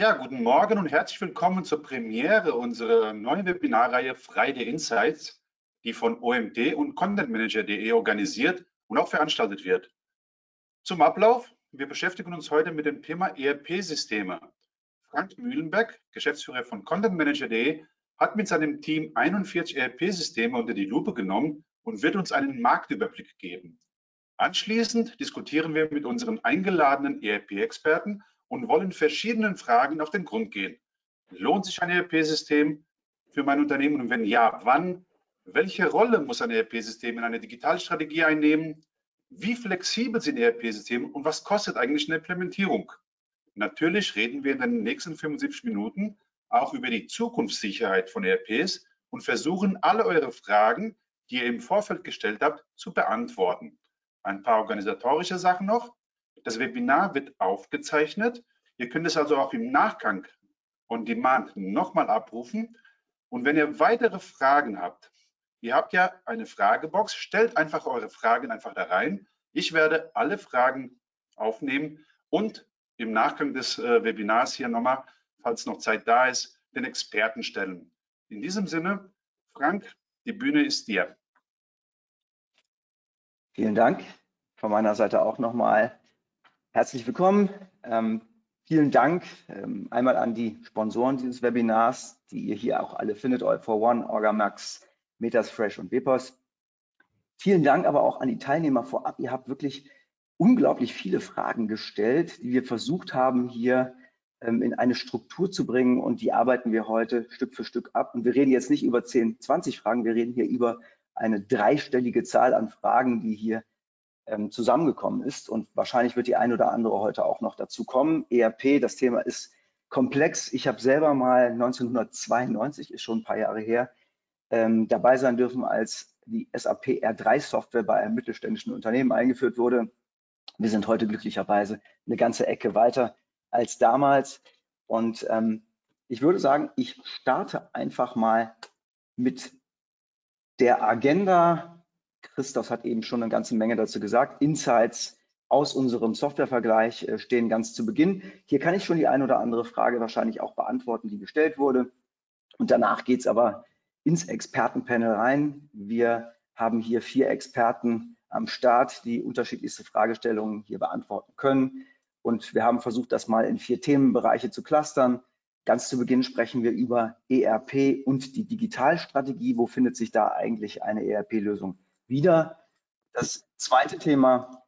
Ja, guten Morgen und herzlich willkommen zur Premiere unserer neuen Webinarreihe Friday Insights, die von OMD und ContentManager.de organisiert und auch veranstaltet wird. Zum Ablauf. Wir beschäftigen uns heute mit dem Thema ERP-Systeme. Frank Mühlenberg, Geschäftsführer von ContentManager.de, hat mit seinem Team 41 ERP-Systeme unter die Lupe genommen und wird uns einen Marktüberblick geben. Anschließend diskutieren wir mit unseren eingeladenen ERP-Experten und wollen verschiedenen Fragen auf den Grund gehen. Lohnt sich ein ERP-System für mein Unternehmen und wenn ja, wann? Welche Rolle muss ein ERP-System in einer Digitalstrategie einnehmen? Wie flexibel sind ERP-Systeme und was kostet eigentlich eine Implementierung? Natürlich reden wir in den nächsten 75 Minuten auch über die Zukunftssicherheit von ERPs und versuchen alle eure Fragen, die ihr im Vorfeld gestellt habt, zu beantworten. Ein paar organisatorische Sachen noch. Das Webinar wird aufgezeichnet. Ihr könnt es also auch im Nachgang on Demand nochmal abrufen. Und wenn ihr weitere Fragen habt, ihr habt ja eine Fragebox, stellt einfach eure Fragen einfach da rein. Ich werde alle Fragen aufnehmen und im Nachgang des äh, Webinars hier nochmal, falls noch Zeit da ist, den Experten stellen. In diesem Sinne, Frank, die Bühne ist dir. Vielen Dank. Von meiner Seite auch nochmal Herzlich willkommen. Ähm, vielen Dank ähm, einmal an die Sponsoren dieses Webinars, die ihr hier auch alle findet, All for One, Orgamax, Metasfresh und Wepos. Vielen Dank aber auch an die Teilnehmer vorab. Ihr habt wirklich unglaublich viele Fragen gestellt, die wir versucht haben, hier ähm, in eine Struktur zu bringen und die arbeiten wir heute Stück für Stück ab. Und wir reden jetzt nicht über 10, 20 Fragen, wir reden hier über eine dreistellige Zahl an Fragen, die hier ähm, zusammengekommen ist. Und wahrscheinlich wird die ein oder andere heute auch noch dazu kommen. ERP, das Thema ist komplex. Ich habe selber mal 1992, ist schon ein paar Jahre her, ähm, dabei sein dürfen, als die SAP R3-Software bei einem mittelständischen Unternehmen eingeführt wurde. Wir sind heute glücklicherweise eine ganze Ecke weiter als damals. Und ähm, ich würde sagen, ich starte einfach mal mit der Agenda Christoph hat eben schon eine ganze Menge dazu gesagt. Insights aus unserem Softwarevergleich äh, stehen ganz zu Beginn. Hier kann ich schon die ein oder andere Frage wahrscheinlich auch beantworten, die gestellt wurde. Und danach geht es aber ins Expertenpanel rein. Wir haben hier vier Experten am Start, die unterschiedlichste Fragestellungen hier beantworten können. Und wir haben versucht, das mal in vier Themenbereiche zu clustern. Ganz zu Beginn sprechen wir über ERP und die Digitalstrategie. Wo findet sich da eigentlich eine ERP-Lösung wieder. Das zweite Thema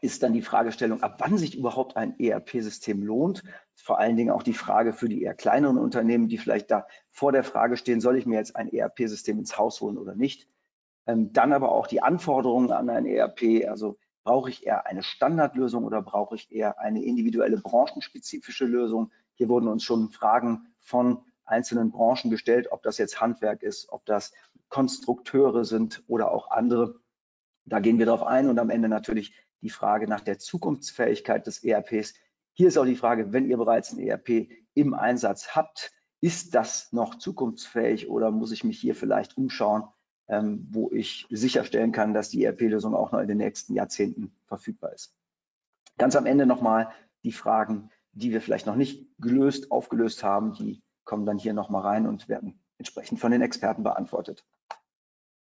ist dann die Fragestellung, ab wann sich überhaupt ein ERP-System lohnt. Vor allen Dingen auch die Frage für die eher kleineren Unternehmen, die vielleicht da vor der Frage stehen, soll ich mir jetzt ein ERP-System ins Haus holen oder nicht. Ähm, dann aber auch die Anforderungen an ein ERP, also brauche ich eher eine Standardlösung oder brauche ich eher eine individuelle branchenspezifische Lösung. Hier wurden uns schon Fragen von einzelnen Branchen gestellt, ob das jetzt Handwerk ist, ob das Konstrukteure sind oder auch andere. Da gehen wir darauf ein und am Ende natürlich die Frage nach der Zukunftsfähigkeit des ERPs. Hier ist auch die Frage, wenn ihr bereits ein ERP im Einsatz habt, ist das noch zukunftsfähig oder muss ich mich hier vielleicht umschauen, ähm, wo ich sicherstellen kann, dass die ERP-Lösung auch noch in den nächsten Jahrzehnten verfügbar ist. Ganz am Ende nochmal die Fragen, die wir vielleicht noch nicht gelöst, aufgelöst haben, die kommen dann hier nochmal rein und werden entsprechend von den Experten beantwortet.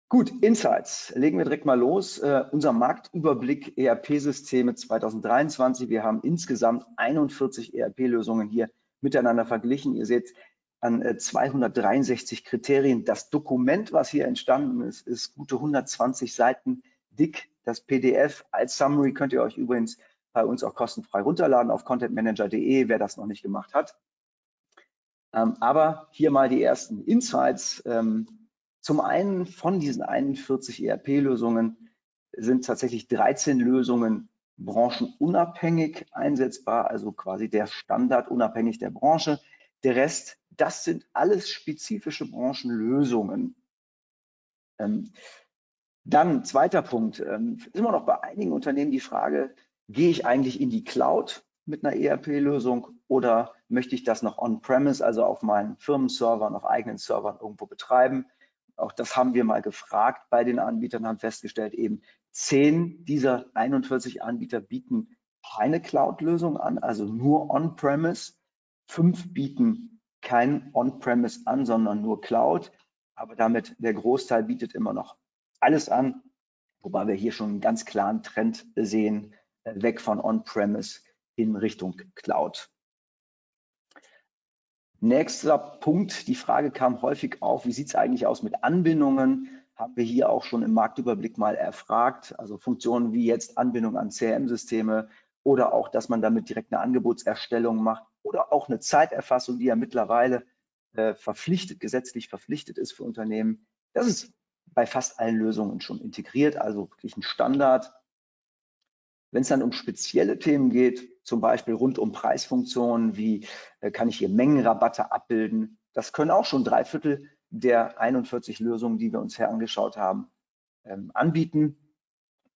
Gut, Insights. Legen wir direkt mal los. Uh, unser Marktüberblick ERP-Systeme 2023. Wir haben insgesamt 41 ERP-Lösungen hier miteinander verglichen. Ihr seht an äh, 263 Kriterien. Das Dokument, was hier entstanden ist, ist gute 120 Seiten dick. Das PDF als Summary könnt ihr euch übrigens bei uns auch kostenfrei runterladen auf contentmanager.de, wer das noch nicht gemacht hat. Ähm, aber hier mal die ersten Insights. Ähm, zum einen von diesen 41 ERP-Lösungen sind tatsächlich 13 Lösungen branchenunabhängig einsetzbar, also quasi der Standard unabhängig der Branche. Der Rest, das sind alles spezifische Branchenlösungen. Ähm, dann zweiter Punkt, immer noch bei einigen Unternehmen die Frage, gehe ich eigentlich in die Cloud mit einer ERP-Lösung oder möchte ich das noch on-premise, also auf meinen Firmenservern, auf eigenen Servern irgendwo betreiben? Auch das haben wir mal gefragt bei den Anbietern, haben festgestellt, eben zehn dieser 41 Anbieter bieten keine Cloud-Lösung an, also nur On-Premise. Fünf bieten kein On-Premise an, sondern nur Cloud. Aber damit der Großteil bietet immer noch alles an, wobei wir hier schon einen ganz klaren Trend sehen, äh, weg von On-Premise in Richtung Cloud. Nächster Punkt, die Frage kam häufig auf, wie sieht es eigentlich aus mit Anbindungen? Haben wir hier auch schon im Marktüberblick mal erfragt, also Funktionen wie jetzt Anbindung an CRM-Systeme oder auch, dass man damit direkt eine Angebotserstellung macht oder auch eine Zeiterfassung, die ja mittlerweile äh, verpflichtet, gesetzlich verpflichtet ist für Unternehmen. Das ist bei fast allen Lösungen schon integriert, also wirklich ein Standard. Wenn es dann um spezielle Themen geht, zum Beispiel rund um Preisfunktionen, wie äh, kann ich hier Mengenrabatte abbilden, das können auch schon drei Viertel der 41 Lösungen, die wir uns hier angeschaut haben, ähm, anbieten.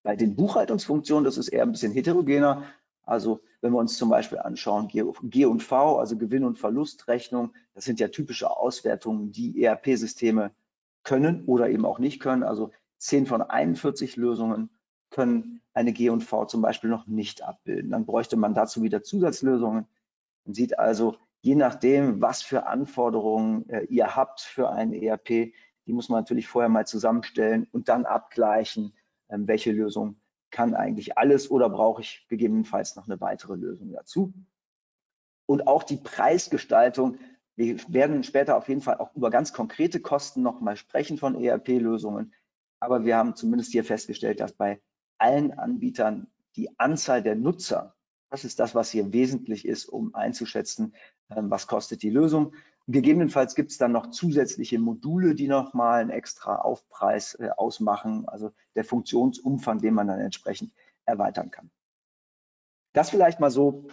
Bei den Buchhaltungsfunktionen, das ist eher ein bisschen heterogener. Also wenn wir uns zum Beispiel anschauen, G und V, also Gewinn- und Verlustrechnung, das sind ja typische Auswertungen, die ERP-Systeme können oder eben auch nicht können. Also 10 von 41 Lösungen können eine G und V zum Beispiel noch nicht abbilden. Dann bräuchte man dazu wieder Zusatzlösungen. Man sieht also, je nachdem, was für Anforderungen äh, ihr habt für ein ERP, die muss man natürlich vorher mal zusammenstellen und dann abgleichen, ähm, welche Lösung kann eigentlich alles oder brauche ich gegebenenfalls noch eine weitere Lösung dazu. Und auch die Preisgestaltung. Wir werden später auf jeden Fall auch über ganz konkrete Kosten noch mal sprechen von ERP-Lösungen. Aber wir haben zumindest hier festgestellt, dass bei allen Anbietern die Anzahl der Nutzer, das ist das, was hier wesentlich ist, um einzuschätzen, ähm, was kostet die Lösung. Gegebenenfalls gibt es dann noch zusätzliche Module, die nochmal einen extra Aufpreis äh, ausmachen, also der Funktionsumfang, den man dann entsprechend erweitern kann. Das vielleicht mal so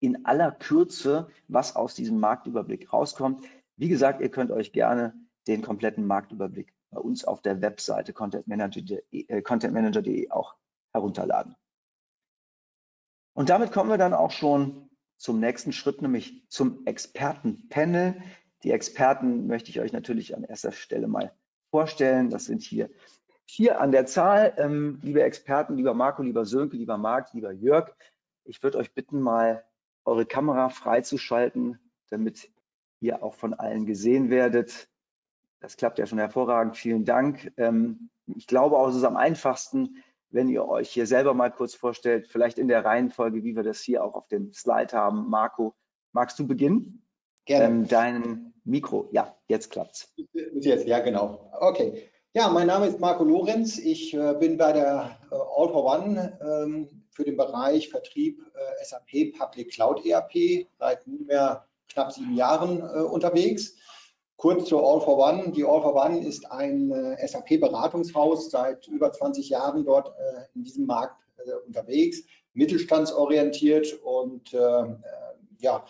in aller Kürze, was aus diesem Marktüberblick rauskommt. Wie gesagt, ihr könnt euch gerne den kompletten Marktüberblick bei uns auf der Webseite contentmanager.de äh, Content auch herunterladen. Und damit kommen wir dann auch schon zum nächsten Schritt, nämlich zum Expertenpanel. Die Experten möchte ich euch natürlich an erster Stelle mal vorstellen. Das sind hier vier an der Zahl. Ähm, liebe Experten, lieber Marco, lieber Sönke, lieber Marc, lieber Jörg, ich würde euch bitten, mal eure Kamera freizuschalten, damit ihr auch von allen gesehen werdet. Das klappt ja schon hervorragend. Vielen Dank. Ähm, ich glaube auch, es ist am einfachsten, wenn ihr euch hier selber mal kurz vorstellt, vielleicht in der Reihenfolge, wie wir das hier auch auf dem Slide haben. Marco, magst du beginnen? Gerne. Ähm, dein Mikro, ja, jetzt klappt's. Jetzt, ja, genau. Okay. Ja, mein Name ist Marco Lorenz. Ich äh, bin bei der äh, All for One ähm, für den Bereich Vertrieb äh, SAP Public Cloud ERP seit nunmehr knapp sieben Jahren unterwegs. Kurz zur All for One. Die All for One ist ein äh, SAP-Beratungshaus, seit über 20 Jahren dort äh, in diesem Markt äh, unterwegs, mittelstandsorientiert und äh, äh, ja,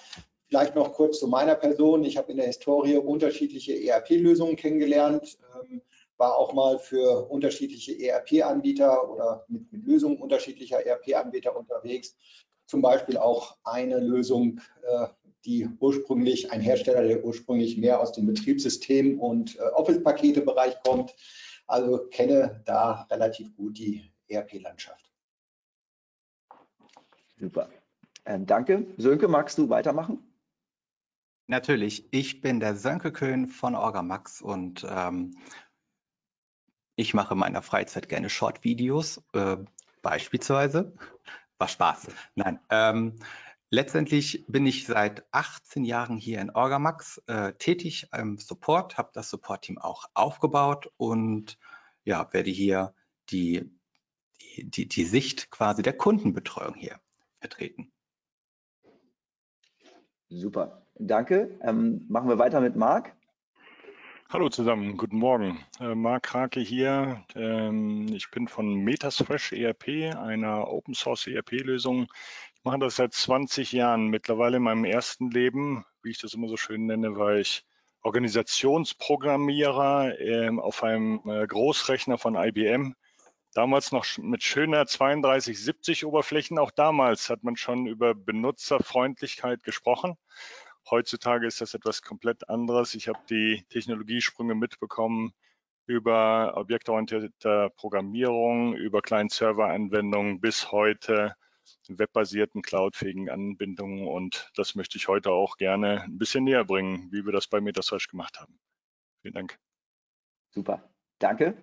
vielleicht noch kurz zu meiner Person. Ich habe in der Historie unterschiedliche ERP-Lösungen kennengelernt, ähm, war auch mal für unterschiedliche ERP-Anbieter oder mit, mit Lösungen unterschiedlicher ERP-Anbieter unterwegs. Zum Beispiel auch eine Lösung äh, die ursprünglich, ein Hersteller, der ursprünglich mehr aus dem Betriebssystem- und äh, Office-Pakete-Bereich kommt. Also kenne da relativ gut die ERP-Landschaft. Super. Ähm, danke. Sönke, magst du weitermachen? Natürlich. Ich bin der Sönke Köhn von Orgamax und ähm, ich mache in meiner Freizeit gerne Short-Videos, äh, beispielsweise. War Spaß. Nein. Ähm, Letztendlich bin ich seit 18 Jahren hier in Orgamax äh, tätig im Support, habe das Support-Team auch aufgebaut und ja, werde hier die, die, die, die Sicht quasi der Kundenbetreuung hier vertreten. Super, danke. Ähm, machen wir weiter mit Marc. Hallo zusammen, guten Morgen. Äh, Marc Krake hier. Ähm, ich bin von Metasfresh ERP, einer Open Source ERP-Lösung mache das seit 20 Jahren. Mittlerweile in meinem ersten Leben, wie ich das immer so schön nenne, war ich Organisationsprogrammierer äh, auf einem äh, Großrechner von IBM. Damals noch mit schöner 3270 Oberflächen. Auch damals hat man schon über Benutzerfreundlichkeit gesprochen. Heutzutage ist das etwas komplett anderes. Ich habe die Technologiesprünge mitbekommen über objektorientierte Programmierung, über Client-Server-Anwendungen bis heute webbasierten, cloudfähigen Anbindungen. Und das möchte ich heute auch gerne ein bisschen näher bringen, wie wir das bei MetaSearch gemacht haben. Vielen Dank. Super, danke.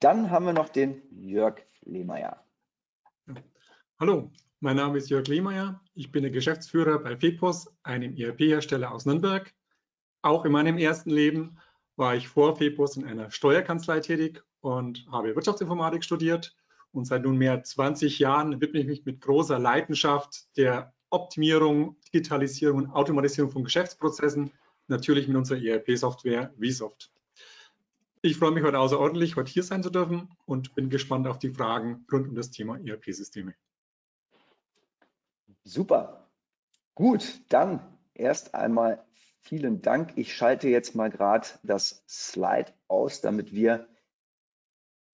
Dann haben wir noch den Jörg Lehmeier. Hallo, mein Name ist Jörg Lehmeier. Ich bin der Geschäftsführer bei FEPOS, einem ERP-Hersteller aus Nürnberg. Auch in meinem ersten Leben war ich vor FEPOS in einer Steuerkanzlei tätig und habe Wirtschaftsinformatik studiert. Und seit nunmehr 20 Jahren widme ich mich mit großer Leidenschaft der Optimierung, Digitalisierung und Automatisierung von Geschäftsprozessen, natürlich mit unserer ERP-Software vSoft. Ich freue mich heute außerordentlich, heute hier sein zu dürfen und bin gespannt auf die Fragen rund um das Thema ERP-Systeme. Super. Gut, dann erst einmal vielen Dank. Ich schalte jetzt mal gerade das Slide aus, damit wir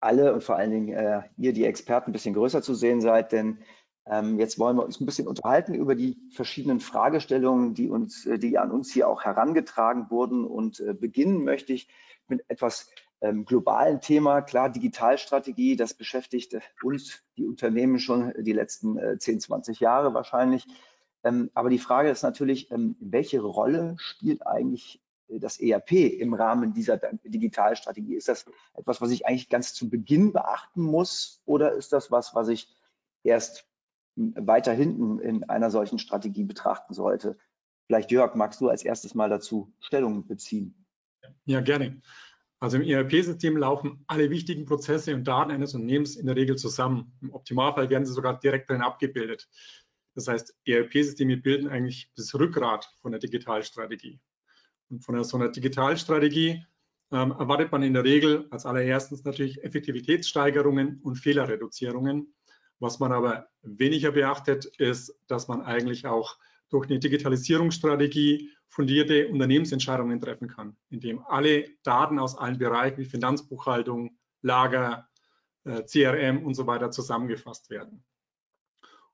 alle und vor allen Dingen äh, ihr, die Experten, ein bisschen größer zu sehen seid, denn ähm, jetzt wollen wir uns ein bisschen unterhalten über die verschiedenen Fragestellungen, die uns, äh, die an uns hier auch herangetragen wurden. Und äh, beginnen möchte ich mit etwas ähm, globalen Thema. Klar, Digitalstrategie, das beschäftigt uns, die Unternehmen schon die letzten äh, 10, 20 Jahre wahrscheinlich. Ähm, aber die Frage ist natürlich, ähm, welche Rolle spielt eigentlich äh, das ERP im Rahmen dieser Digitalstrategie? Ist das etwas, was ich eigentlich ganz zu Beginn beachten muss oder ist das was, was ich erst hm, weiter hinten in einer solchen Strategie betrachten sollte? Vielleicht Jörg, magst du als erstes mal dazu Stellung beziehen? Ja, gerne. Also im ERP-System laufen alle wichtigen Prozesse und Daten eines Unternehmens in der Regel zusammen. Im Optimalfall werden sie sogar direkt darin abgebildet. Das heißt, ERP-Systeme bilden eigentlich das Rückgrat von der Digitalstrategie. Von so einer Digitalstrategie ähm, erwartet man in der Regel als allererstens natürlich Effektivitätssteigerungen und Fehlerreduzierungen. Was man aber weniger beachtet, ist, dass man eigentlich auch durch eine Digitalisierungsstrategie fundierte Unternehmensentscheidungen treffen kann, indem alle Daten aus allen Bereichen wie Finanzbuchhaltung, Lager, äh, CRM und so weiter zusammengefasst werden.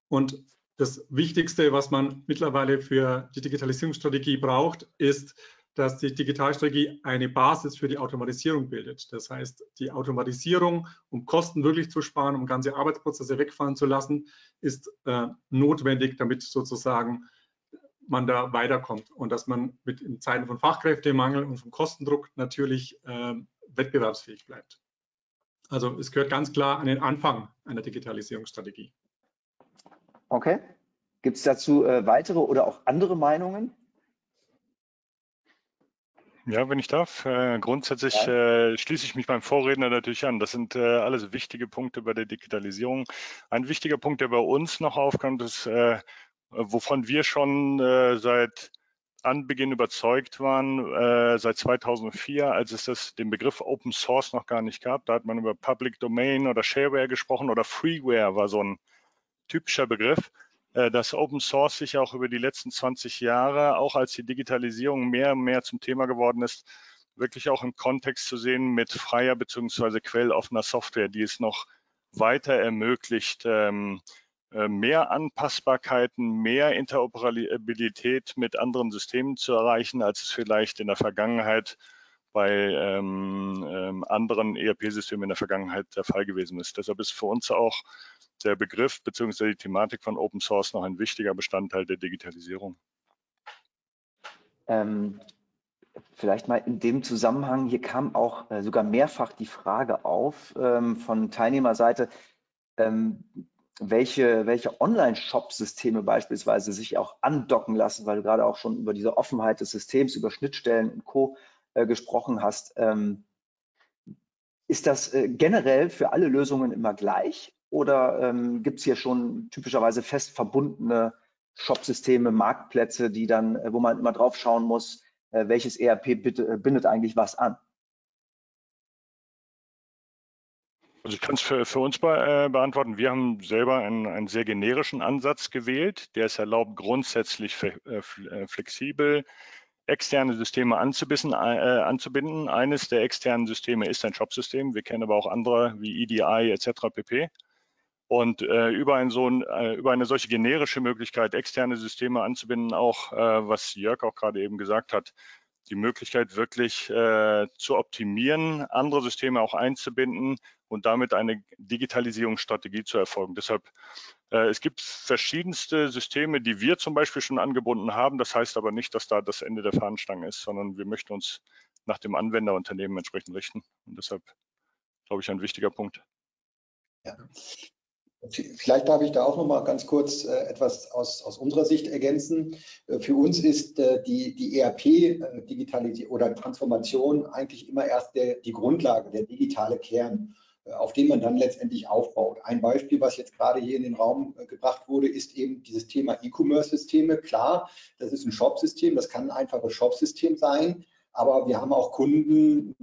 Und das Wichtigste, was man mittlerweile für die Digitalisierungsstrategie braucht, ist, dass die Digitalstrategie eine Basis für die Automatisierung bildet. Das heißt, die Automatisierung, um Kosten wirklich zu sparen, um ganze Arbeitsprozesse wegfallen zu lassen, ist äh, notwendig, damit sozusagen man da weiterkommt und dass man mit in Zeiten von Fachkräftemangel und von Kostendruck natürlich äh, wettbewerbsfähig bleibt. Also es gehört ganz klar an den Anfang einer Digitalisierungsstrategie. Okay. Gibt es dazu äh, weitere oder auch andere Meinungen? Ja, wenn ich darf. Äh, grundsätzlich ja. äh, schließe ich mich beim Vorredner natürlich an. Das sind äh, alles wichtige Punkte bei der Digitalisierung. Ein wichtiger Punkt, der bei uns noch aufkommt, ist äh, wovon wir schon äh, seit Anbeginn überzeugt waren, äh, seit 2004, als es das, den Begriff Open Source noch gar nicht gab. Da hat man über Public Domain oder Shareware gesprochen oder Freeware war so ein typischer Begriff, dass Open Source sich auch über die letzten 20 Jahre, auch als die Digitalisierung mehr und mehr zum Thema geworden ist, wirklich auch im Kontext zu sehen mit freier bzw. quelloffener Software, die es noch weiter ermöglicht, ähm, äh, mehr Anpassbarkeiten, mehr Interoperabilität mit anderen Systemen zu erreichen, als es vielleicht in der Vergangenheit bei ähm, ähm, anderen ERP-Systemen in der Vergangenheit der Fall gewesen ist. Deshalb ist für uns auch der Begriff bzw. die Thematik von Open Source noch ein wichtiger Bestandteil der Digitalisierung. Ähm, vielleicht mal in dem Zusammenhang, hier kam auch äh, sogar mehrfach die Frage auf ähm, von Teilnehmerseite, ähm, welche, welche Online-Shop-Systeme beispielsweise sich auch andocken lassen, weil du gerade auch schon über diese Offenheit des Systems, über Schnittstellen und Co. Äh, gesprochen hast. Ähm, ist das äh, generell für alle Lösungen immer gleich oder ähm, gibt es hier schon typischerweise fest verbundene Shop-Systeme, Marktplätze, die dann, äh, wo man immer drauf schauen muss, äh, welches ERP bitte, äh, bindet eigentlich was an? Also ich kann es für, für, uns be äh, beantworten. Wir haben selber einen, einen, sehr generischen Ansatz gewählt, der es erlaubt, grundsätzlich äh, flexibel externe Systeme anzubinden, äh, anzubinden. Eines der externen Systeme ist ein Shop-System. Wir kennen aber auch andere wie EDI etc. pp. Und äh, über, ein so äh, über eine solche generische Möglichkeit, externe Systeme anzubinden, auch was Jörg auch gerade eben gesagt hat, die Möglichkeit wirklich äh, zu optimieren, andere Systeme auch einzubinden und damit eine Digitalisierungsstrategie zu erfolgen. Deshalb, äh, es gibt verschiedenste Systeme, die wir zum Beispiel schon angebunden haben. Das heißt aber nicht, dass da das Ende der Fahnenstange ist, sondern wir möchten uns nach dem Anwenderunternehmen entsprechend richten. Und deshalb, glaube ich, ein wichtiger Punkt. Ja. Vielleicht darf ich da auch noch mal ganz kurz äh, etwas aus, aus unserer Sicht ergänzen. Äh, für uns ist äh, die, die ERP-Digitalisierung oder Transformation eigentlich immer erst der, die Grundlage, der digitale Kern, auf den man dann letztendlich aufbaut. Ein Beispiel, was jetzt gerade hier in den Raum gebracht wurde, ist eben dieses Thema E-Commerce-Systeme. Klar, das ist ein Shop-System, das kann ein einfaches Shop-System sein. Aber wir haben auch Kunden,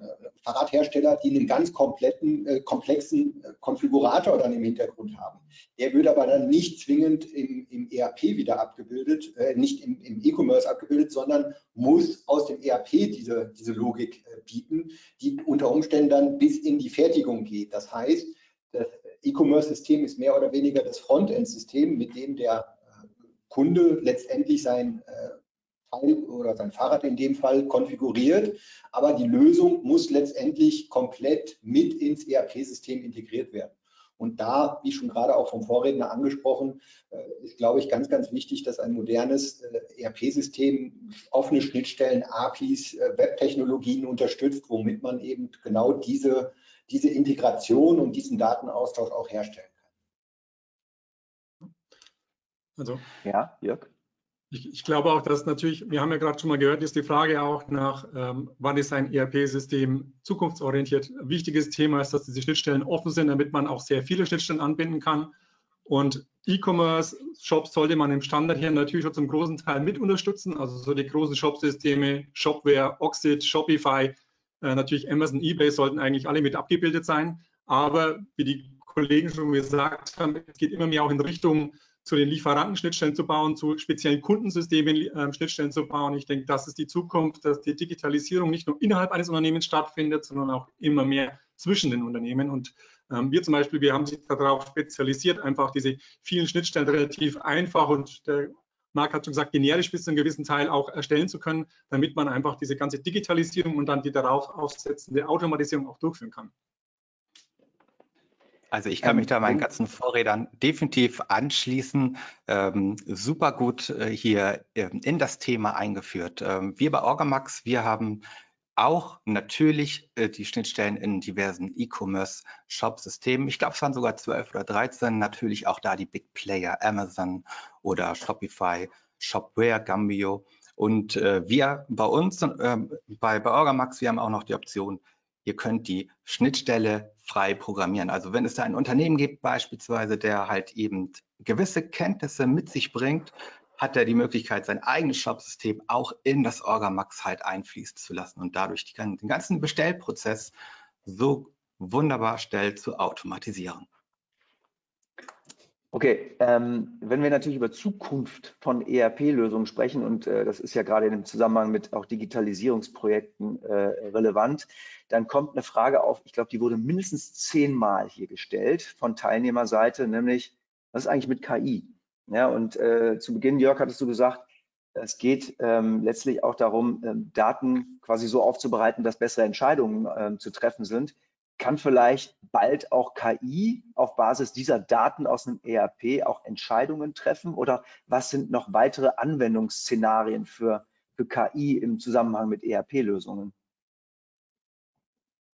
äh, Fahrradhersteller, die einen ganz kompletten, äh, komplexen äh, Konfigurator dann im Hintergrund haben. Der wird aber dann nicht zwingend im, im ERP wieder abgebildet, äh, nicht im, im E-Commerce abgebildet, sondern muss aus dem ERP diese, diese Logik äh, bieten, die unter Umständen dann bis in die Fertigung geht. Das heißt, das E-Commerce-System ist mehr oder weniger das Frontend-System, mit dem der äh, Kunde letztendlich sein Teil oder sein Fahrrad in dem Fall konfiguriert, aber die Lösung muss letztendlich komplett mit ins ERP-System integriert werden. Und da, wie schon gerade auch vom Vorredner angesprochen, äh, ist, glaube ich, ganz, ganz wichtig, dass ein modernes äh, ERP-System offene Schnittstellen, APIs, äh, Webtechnologien unterstützt, womit man eben genau diese, diese Integration und diesen Datenaustausch auch herstellen kann. Also, ja, Jörg. Ich, ich, glaube auch, dass natürlich, wir haben ja gerade schon mal gehört, ist die Frage auch nach, ähm, wann ist ein ERP-System zukunftsorientiert. wichtiges Thema ist, dass diese Schnittstellen offen sind, damit man auch sehr viele Schnittstellen anbinden kann. Und E-Commerce-Shops sollte man im Standard hier natürlich schon zum großen Teil mit unterstützen. Also so die großen Shop-Systeme, Shopware, Oxid, Shopify, äh, natürlich Amazon, eBay sollten eigentlich alle mit abgebildet sein. Aber wie die Kollegen schon gesagt haben, es geht immer mehr auch in Richtung zu den Lieferanten Schnittstellen zu bauen, zu speziellen Kundensystemen äh, Schnittstellen zu bauen. Ich denke, das ist die Zukunft, dass die Digitalisierung nicht nur innerhalb eines Unternehmens stattfindet, sondern auch immer mehr zwischen den Unternehmen. Und ähm, wir zum Beispiel, wir haben sich darauf spezialisiert, einfach diese vielen Schnittstellen relativ einfach und der Marc hat schon gesagt, generisch bis zu einem gewissen Teil auch erstellen zu können, damit man einfach diese ganze Digitalisierung und dann die darauf aufsetzende Automatisierung auch durchführen kann. Also ich kann mich da meinen ganzen Vorredern definitiv anschließen. Ähm, super gut äh, hier ähm, in das Thema eingeführt. Ähm, wir bei Orgamax, wir haben auch natürlich äh, die Schnittstellen in diversen E-Commerce-Shop-Systemen. Ich glaube, es waren sogar 12 oder 13. Natürlich auch da die Big Player, Amazon oder Shopify, Shopware, Gambio. Und äh, wir bei uns, äh, bei, bei Orgamax, wir haben auch noch die Option, ihr könnt die Schnittstelle frei programmieren. Also wenn es da ein Unternehmen gibt beispielsweise, der halt eben gewisse Kenntnisse mit sich bringt, hat er die Möglichkeit, sein eigenes Shop-System auch in das Orgamax halt einfließen zu lassen und dadurch die, den ganzen Bestellprozess so wunderbar schnell zu automatisieren. Okay, ähm, wenn wir natürlich über Zukunft von ERP-Lösungen sprechen, und äh, das ist ja gerade im Zusammenhang mit auch Digitalisierungsprojekten äh, relevant, dann kommt eine Frage auf, ich glaube, die wurde mindestens zehnmal hier gestellt von Teilnehmerseite, nämlich, was ist eigentlich mit KI? Ja, und äh, zu Beginn, Jörg, hattest du gesagt, es geht ähm, letztlich auch darum, ähm, Daten quasi so aufzubereiten, dass bessere Entscheidungen ähm, zu treffen sind kann vielleicht bald auch KI auf Basis dieser Daten aus einem ERP auch Entscheidungen treffen? Oder was sind noch weitere Anwendungsszenarien für, für KI im Zusammenhang mit ERP-Lösungen?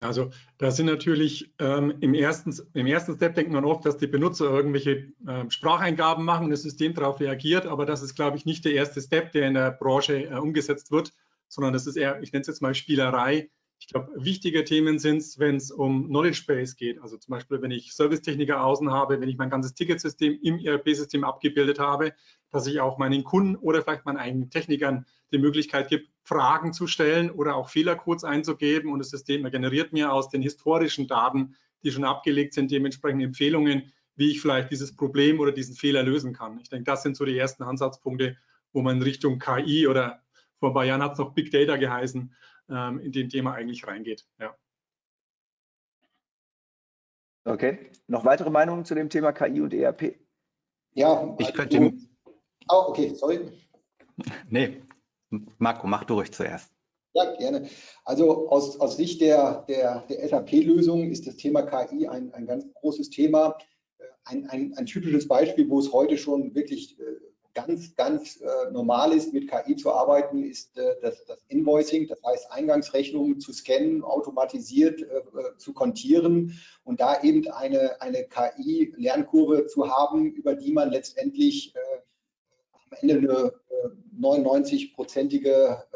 Also da sind natürlich ähm, im, ersten, im ersten Step denkt man oft, dass die Benutzer irgendwelche äh, Spracheingaben machen, das System darauf reagiert, aber das ist, glaube ich, nicht der erste Step, der in der Branche äh, umgesetzt wird, sondern das ist eher, ich nenne es jetzt mal Spielerei, ich glaube, wichtige Themen sind es, wenn es um Knowledge Base geht. Also zum Beispiel, wenn ich Servicetechniker außen habe, wenn ich mein ganzes Ticketsystem im ERP-System abgebildet habe, dass ich auch meinen Kunden oder vielleicht meinen eigenen Technikern die Möglichkeit gibt, Fragen zu stellen oder auch Fehlercodes einzugeben und das System generiert mir aus den historischen Daten, die schon abgelegt sind, dementsprechend Empfehlungen, wie ich vielleicht dieses Problem oder diesen Fehler lösen kann. Ich denke, das sind so die ersten Ansatzpunkte, wo man in Richtung KI oder vor ein paar Jahren hat es noch Big Data geheißen, ähm, in dem Thema eigentlich reingeht. Ja. Okay, noch weitere Meinungen zu dem Thema KI und ERP? Ja, ich könnte. Oh, okay, sorry. Nee, Marco, mach du ruhig zuerst. Ja, gerne. Also aus, aus Sicht der, der, der SAP-Lösung ist das Thema KI ein, ein ganz großes Thema. Äh, ein, ein, ein typisches Beispiel, wo es heute schon wirklich äh, ganz, ganz äh, normal ist, mit KI zu arbeiten, ist äh, das, das, Invoicing, das heißt Eingangsrechnungen zu scannen, automatisiert äh, äh zu kontieren und da eben eine, eine KI-Lernkurve zu haben, über die man letztendlich äh, am Ende eine 99-prozentige äh,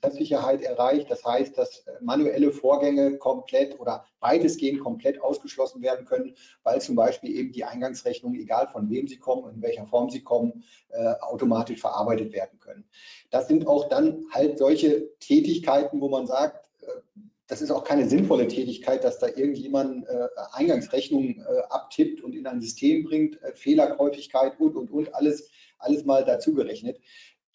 Treffsicherheit erreicht. Das heißt, dass äh, manuelle Vorgänge komplett oder weitestgehend komplett ausgeschlossen werden können, weil zum Beispiel eben die Eingangsrechnungen, egal von wem sie kommen, in welcher Form sie kommen, äh, automatisch verarbeitet werden können. Das sind auch dann halt solche Tätigkeiten, wo man sagt, äh, das ist auch keine sinnvolle Tätigkeit, dass da irgendjemand äh, Eingangsrechnungen äh, abtippt und in ein System bringt, äh, Fehlerhäufigkeit und, und, und, alles, alles mal dazu gerechnet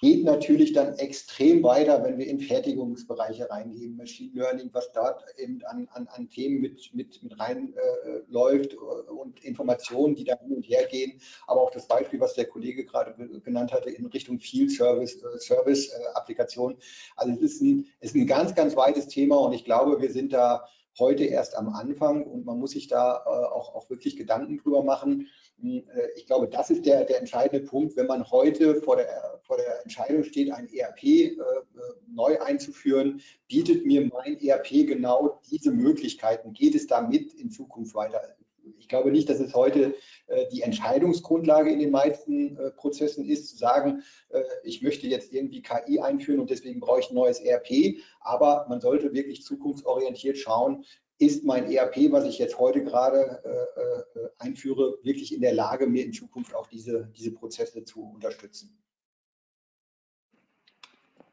geht natürlich dann extrem weiter, wenn wir in Fertigungsbereiche reingehen, Machine Learning, was dort eben an, an, an Themen mit, mit, mit reinläuft äh, und Informationen, die da hin und her gehen. Aber auch das Beispiel, was der Kollege gerade genannt hatte, in Richtung Field Service, äh, äh, Applikation. Also es ist ein, ist ein ganz, ganz weites Thema und ich glaube, wir sind da heute erst am Anfang und man muss sich da äh, auch, auch wirklich Gedanken drüber machen. Äh, ich glaube, das ist der, der entscheidende Punkt, wenn man heute vor der, vor der Entscheidung steht, ein ERP äh, äh, neu einzuführen, bietet mir mein ERP genau diese Möglichkeiten. Geht es damit in Zukunft weiter? Ich glaube nicht, dass es heute äh, die Entscheidungsgrundlage in den meisten äh, Prozessen ist, zu sagen, äh, ich möchte jetzt irgendwie KI einführen und deswegen brauche ich ein neues ERP. Aber man sollte wirklich zukunftsorientiert schauen, ist mein ERP, was ich jetzt heute gerade äh, äh, einführe, wirklich in der Lage, mir in Zukunft auch diese, diese Prozesse zu unterstützen.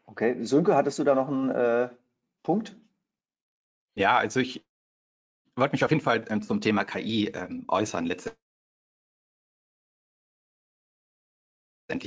Okay, Sönke, hattest du da noch einen äh, Punkt? Ja, also ich wollte mich auf jeden Fall ähm, zum Thema KI ähm, äußern letztendlich,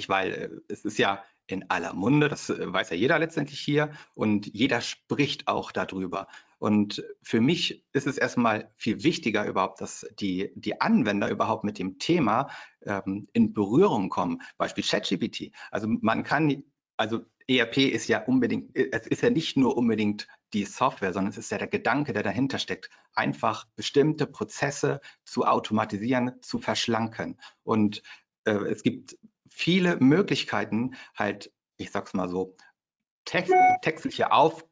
weil äh, es ist ja in aller Munde, das äh, weiß ja jeder letztendlich hier und jeder spricht auch darüber. Und für mich ist es erstmal viel wichtiger überhaupt, dass die, die Anwender überhaupt mit dem Thema ähm, in Berührung kommen. Beispiel ChatGPT. Also man kann, also ERP ist ja unbedingt, es ist ja nicht nur unbedingt die Software, sondern es ist ja der Gedanke, der dahinter steckt, einfach bestimmte Prozesse zu automatisieren, zu verschlanken. Und äh, es gibt viele Möglichkeiten, halt, ich sag's mal so, text, textliche Auf,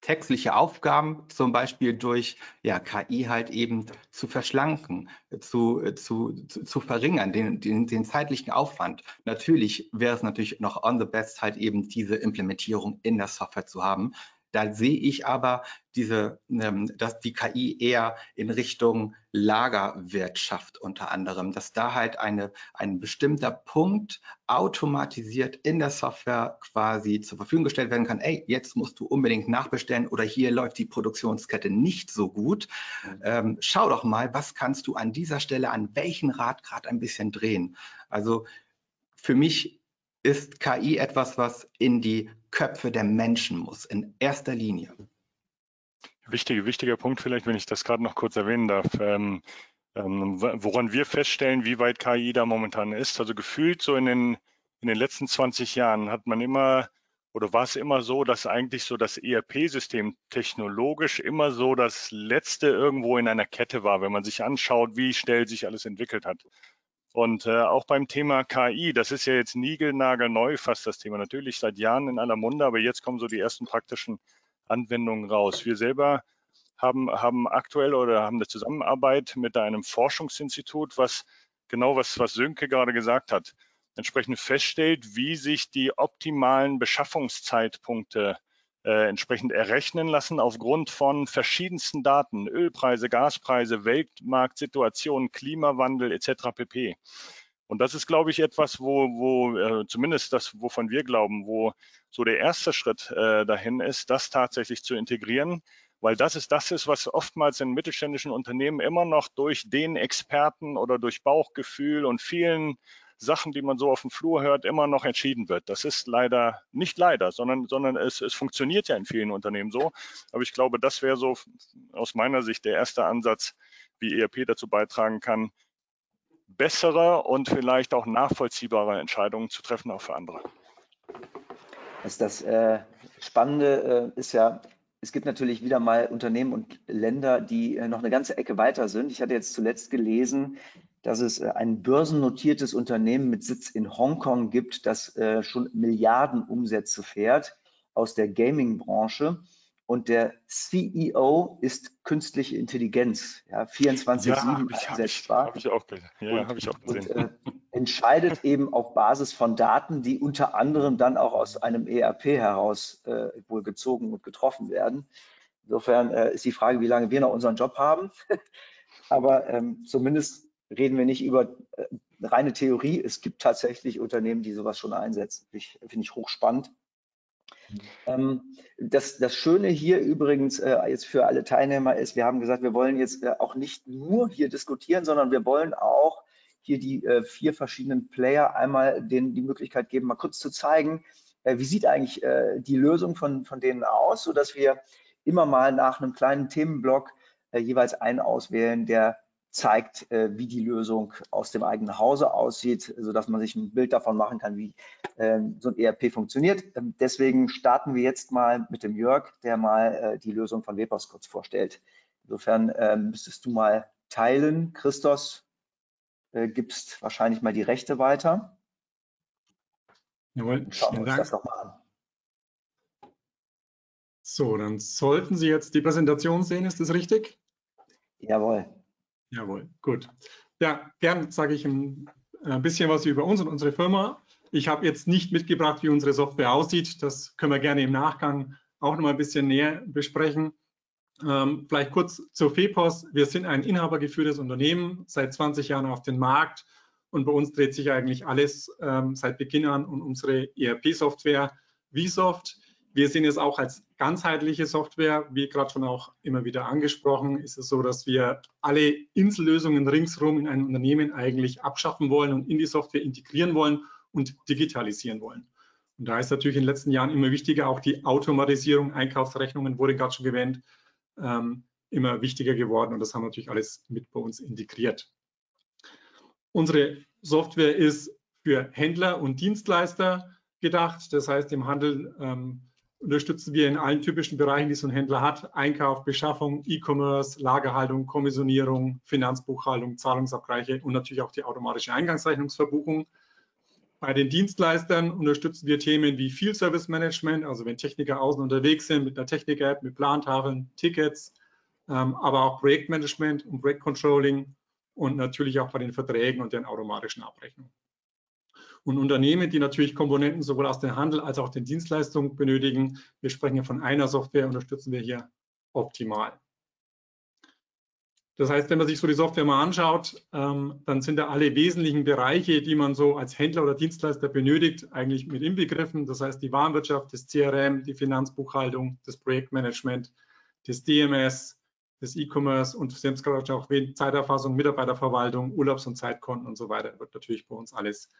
textliche Aufgaben zum Beispiel durch ja, KI halt eben zu verschlanken, zu, zu, zu, zu verringern, den, den, den zeitlichen Aufwand. Natürlich wäre es natürlich noch on the best halt eben diese Implementierung in der Software zu haben, da sehe ich aber diese, ähm, dass die KI eher in Richtung Lagerwirtschaft unter anderem, dass da halt eine, ein bestimmter Punkt automatisiert in der Software quasi zur Verfügung gestellt werden kann. Ey, jetzt musst du unbedingt nachbestellen oder hier läuft die Produktionskette nicht so gut. Mhm. Ähm, schau doch mal, was kannst du an dieser Stelle an welchen Rad gerade ein bisschen drehen? Also für mich ist KI etwas, was in die Köpfe der Menschen muss, in erster Linie. Wichtige, wichtiger Punkt vielleicht, wenn ich das gerade noch kurz erwähnen darf. Ähm, ähm, woran wir feststellen, wie weit KI da momentan ist. Also gefühlt so in den, in den letzten 20 Jahren hat man immer oder war es immer so, dass eigentlich so das ERP-System technologisch immer so das letzte irgendwo in einer Kette war, wenn man sich anschaut, wie schnell sich alles entwickelt hat. Und äh, auch beim Thema KI, das ist ja jetzt niegelnagelneu fast das Thema. Natürlich seit Jahren in aller Munde, aber jetzt kommen so die ersten praktischen Anwendungen raus. Wir selber haben, haben aktuell oder haben eine Zusammenarbeit mit einem Forschungsinstitut, was genau was, was Sönke gerade gesagt hat, entsprechend feststellt, wie sich die optimalen Beschaffungszeitpunkte äh, entsprechend errechnen lassen aufgrund von verschiedensten Daten, Ölpreise, Gaspreise, Weltmarktsituation, Klimawandel etc. pp. Und das ist, glaube ich, etwas, wo, wo äh, zumindest das, wovon wir glauben, wo so der erste Schritt äh, dahin ist, das tatsächlich zu integrieren, weil das ist das ist, was oftmals in mittelständischen Unternehmen immer noch durch den Experten oder durch Bauchgefühl und vielen Sachen, die man so auf dem Flur hört, immer noch entschieden wird. Das ist leider, nicht leider, sondern, sondern es, es funktioniert ja in vielen Unternehmen so. Aber ich glaube, das wäre so aus meiner Sicht der erste Ansatz, wie ERP dazu beitragen kann, bessere und vielleicht auch nachvollziehbare Entscheidungen zu treffen, auch für andere. Das, das äh, Spannende äh, ist ja, es gibt natürlich wieder mal Unternehmen und Länder, die äh, noch eine ganze Ecke weiter sind. Ich hatte jetzt zuletzt gelesen, dass es äh, ein börsennotiertes Unternehmen mit Sitz in Hongkong gibt, das äh, schon Milliarden Umsätze fährt aus der Gaming-Branche. Und der CEO ist künstliche Intelligenz, ja, 24-7 ja, einsetzbar. Habe ich, hab ich, auch, ja, hab ich auch gesehen. Und, äh, entscheidet eben auf Basis von Daten, die unter anderem dann auch aus einem ERP heraus äh, wohl gezogen und getroffen werden. Insofern äh, ist die Frage, wie lange wir noch unseren Job haben. Aber ähm, zumindest reden wir nicht über äh, reine Theorie. Es gibt tatsächlich Unternehmen, die sowas schon einsetzen. Finde ich hochspannend. Ähm, das, das Schöne hier übrigens äh, jetzt für alle Teilnehmer ist, wir haben gesagt, wir wollen jetzt äh, auch nicht nur hier diskutieren, sondern wir wollen auch hier die äh, vier verschiedenen Player einmal denen die Möglichkeit geben, mal kurz zu zeigen, äh, wie sieht eigentlich äh, die Lösung von, von denen aus, sodass wir immer mal nach einem kleinen Themenblock äh, jeweils einen auswählen, der zeigt, äh, wie die Lösung aus dem eigenen Hause aussieht, sodass man sich ein Bild davon machen kann, wie ähm, so ein ERP funktioniert. Ähm, deswegen starten wir jetzt mal mit dem Jörg, der mal äh, die Lösung von Webos kurz vorstellt. Insofern ähm, müsstest du mal teilen. Christos, äh, gibst wahrscheinlich mal die Rechte weiter. Jawohl, schauen wir uns Dank. das nochmal an. So, dann sollten Sie jetzt die Präsentation sehen, ist das richtig? Jawohl. Jawohl, gut. Ja, gern sage ich ein, bisschen was über uns und unsere Firma. Ich habe jetzt nicht mitgebracht, wie unsere Software aussieht. Das können wir gerne im Nachgang auch noch mal ein bisschen näher besprechen. Ähm, vielleicht kurz zur FEPOS. Wir sind ein inhabergeführtes Unternehmen, seit 20 Jahren auf dem Markt und bei uns dreht sich eigentlich alles ähm, seit Beginn an um unsere ERP-Software vSoft. Wir sehen es auch als ganzheitliche Software. Wie gerade schon auch immer wieder angesprochen, ist es so, dass wir alle Insellösungen ringsherum in einem Unternehmen eigentlich abschaffen wollen und in die Software integrieren wollen und digitalisieren wollen. Und da ist natürlich in den letzten Jahren immer wichtiger auch die Automatisierung, Einkaufsrechnungen wurde gerade schon erwähnt, ähm, immer wichtiger geworden und das haben wir natürlich alles mit bei uns integriert. Unsere Software ist für Händler und Dienstleister gedacht. Das heißt, im Handel ähm, unterstützen wir in allen typischen Bereichen, die so ein Händler hat. Einkauf, Beschaffung, E-Commerce, Lagerhaltung, Kommissionierung, Finanzbuchhaltung, Zahlungsabgleiche und natürlich auch die automatische Eingangsrechnungsverbuchung. Bei den Dienstleistern unterstützen wir Themen wie Field Service Management, also wenn Techniker außen unterwegs sind mit einer Technik-App, mit Plantafeln, Tickets, ähm, aber auch Projektmanagement und Projektcontrolling und natürlich auch bei den Verträgen und den automatischen Abrechnungen. Und Unternehmen, die natürlich Komponenten sowohl aus dem Handel als auch den Dienstleistungen benötigen, wir sprechen ja von einer Software, unterstützen wir hier optimal. Das heißt, wenn man sich so die Software mal anschaut, ähm, dann sind da alle wesentlichen Bereiche, die man so als Händler oder Dienstleister benötigt, eigentlich mit inbegriffen. Das heißt, die Warenwirtschaft, das CRM, die Finanzbuchhaltung, das Projektmanagement, das DMS, das E-Commerce und Sie haben es gerade auch Zeiterfassung, Mitarbeiterverwaltung, Urlaubs- und Zeitkonten und so weiter wird natürlich bei uns alles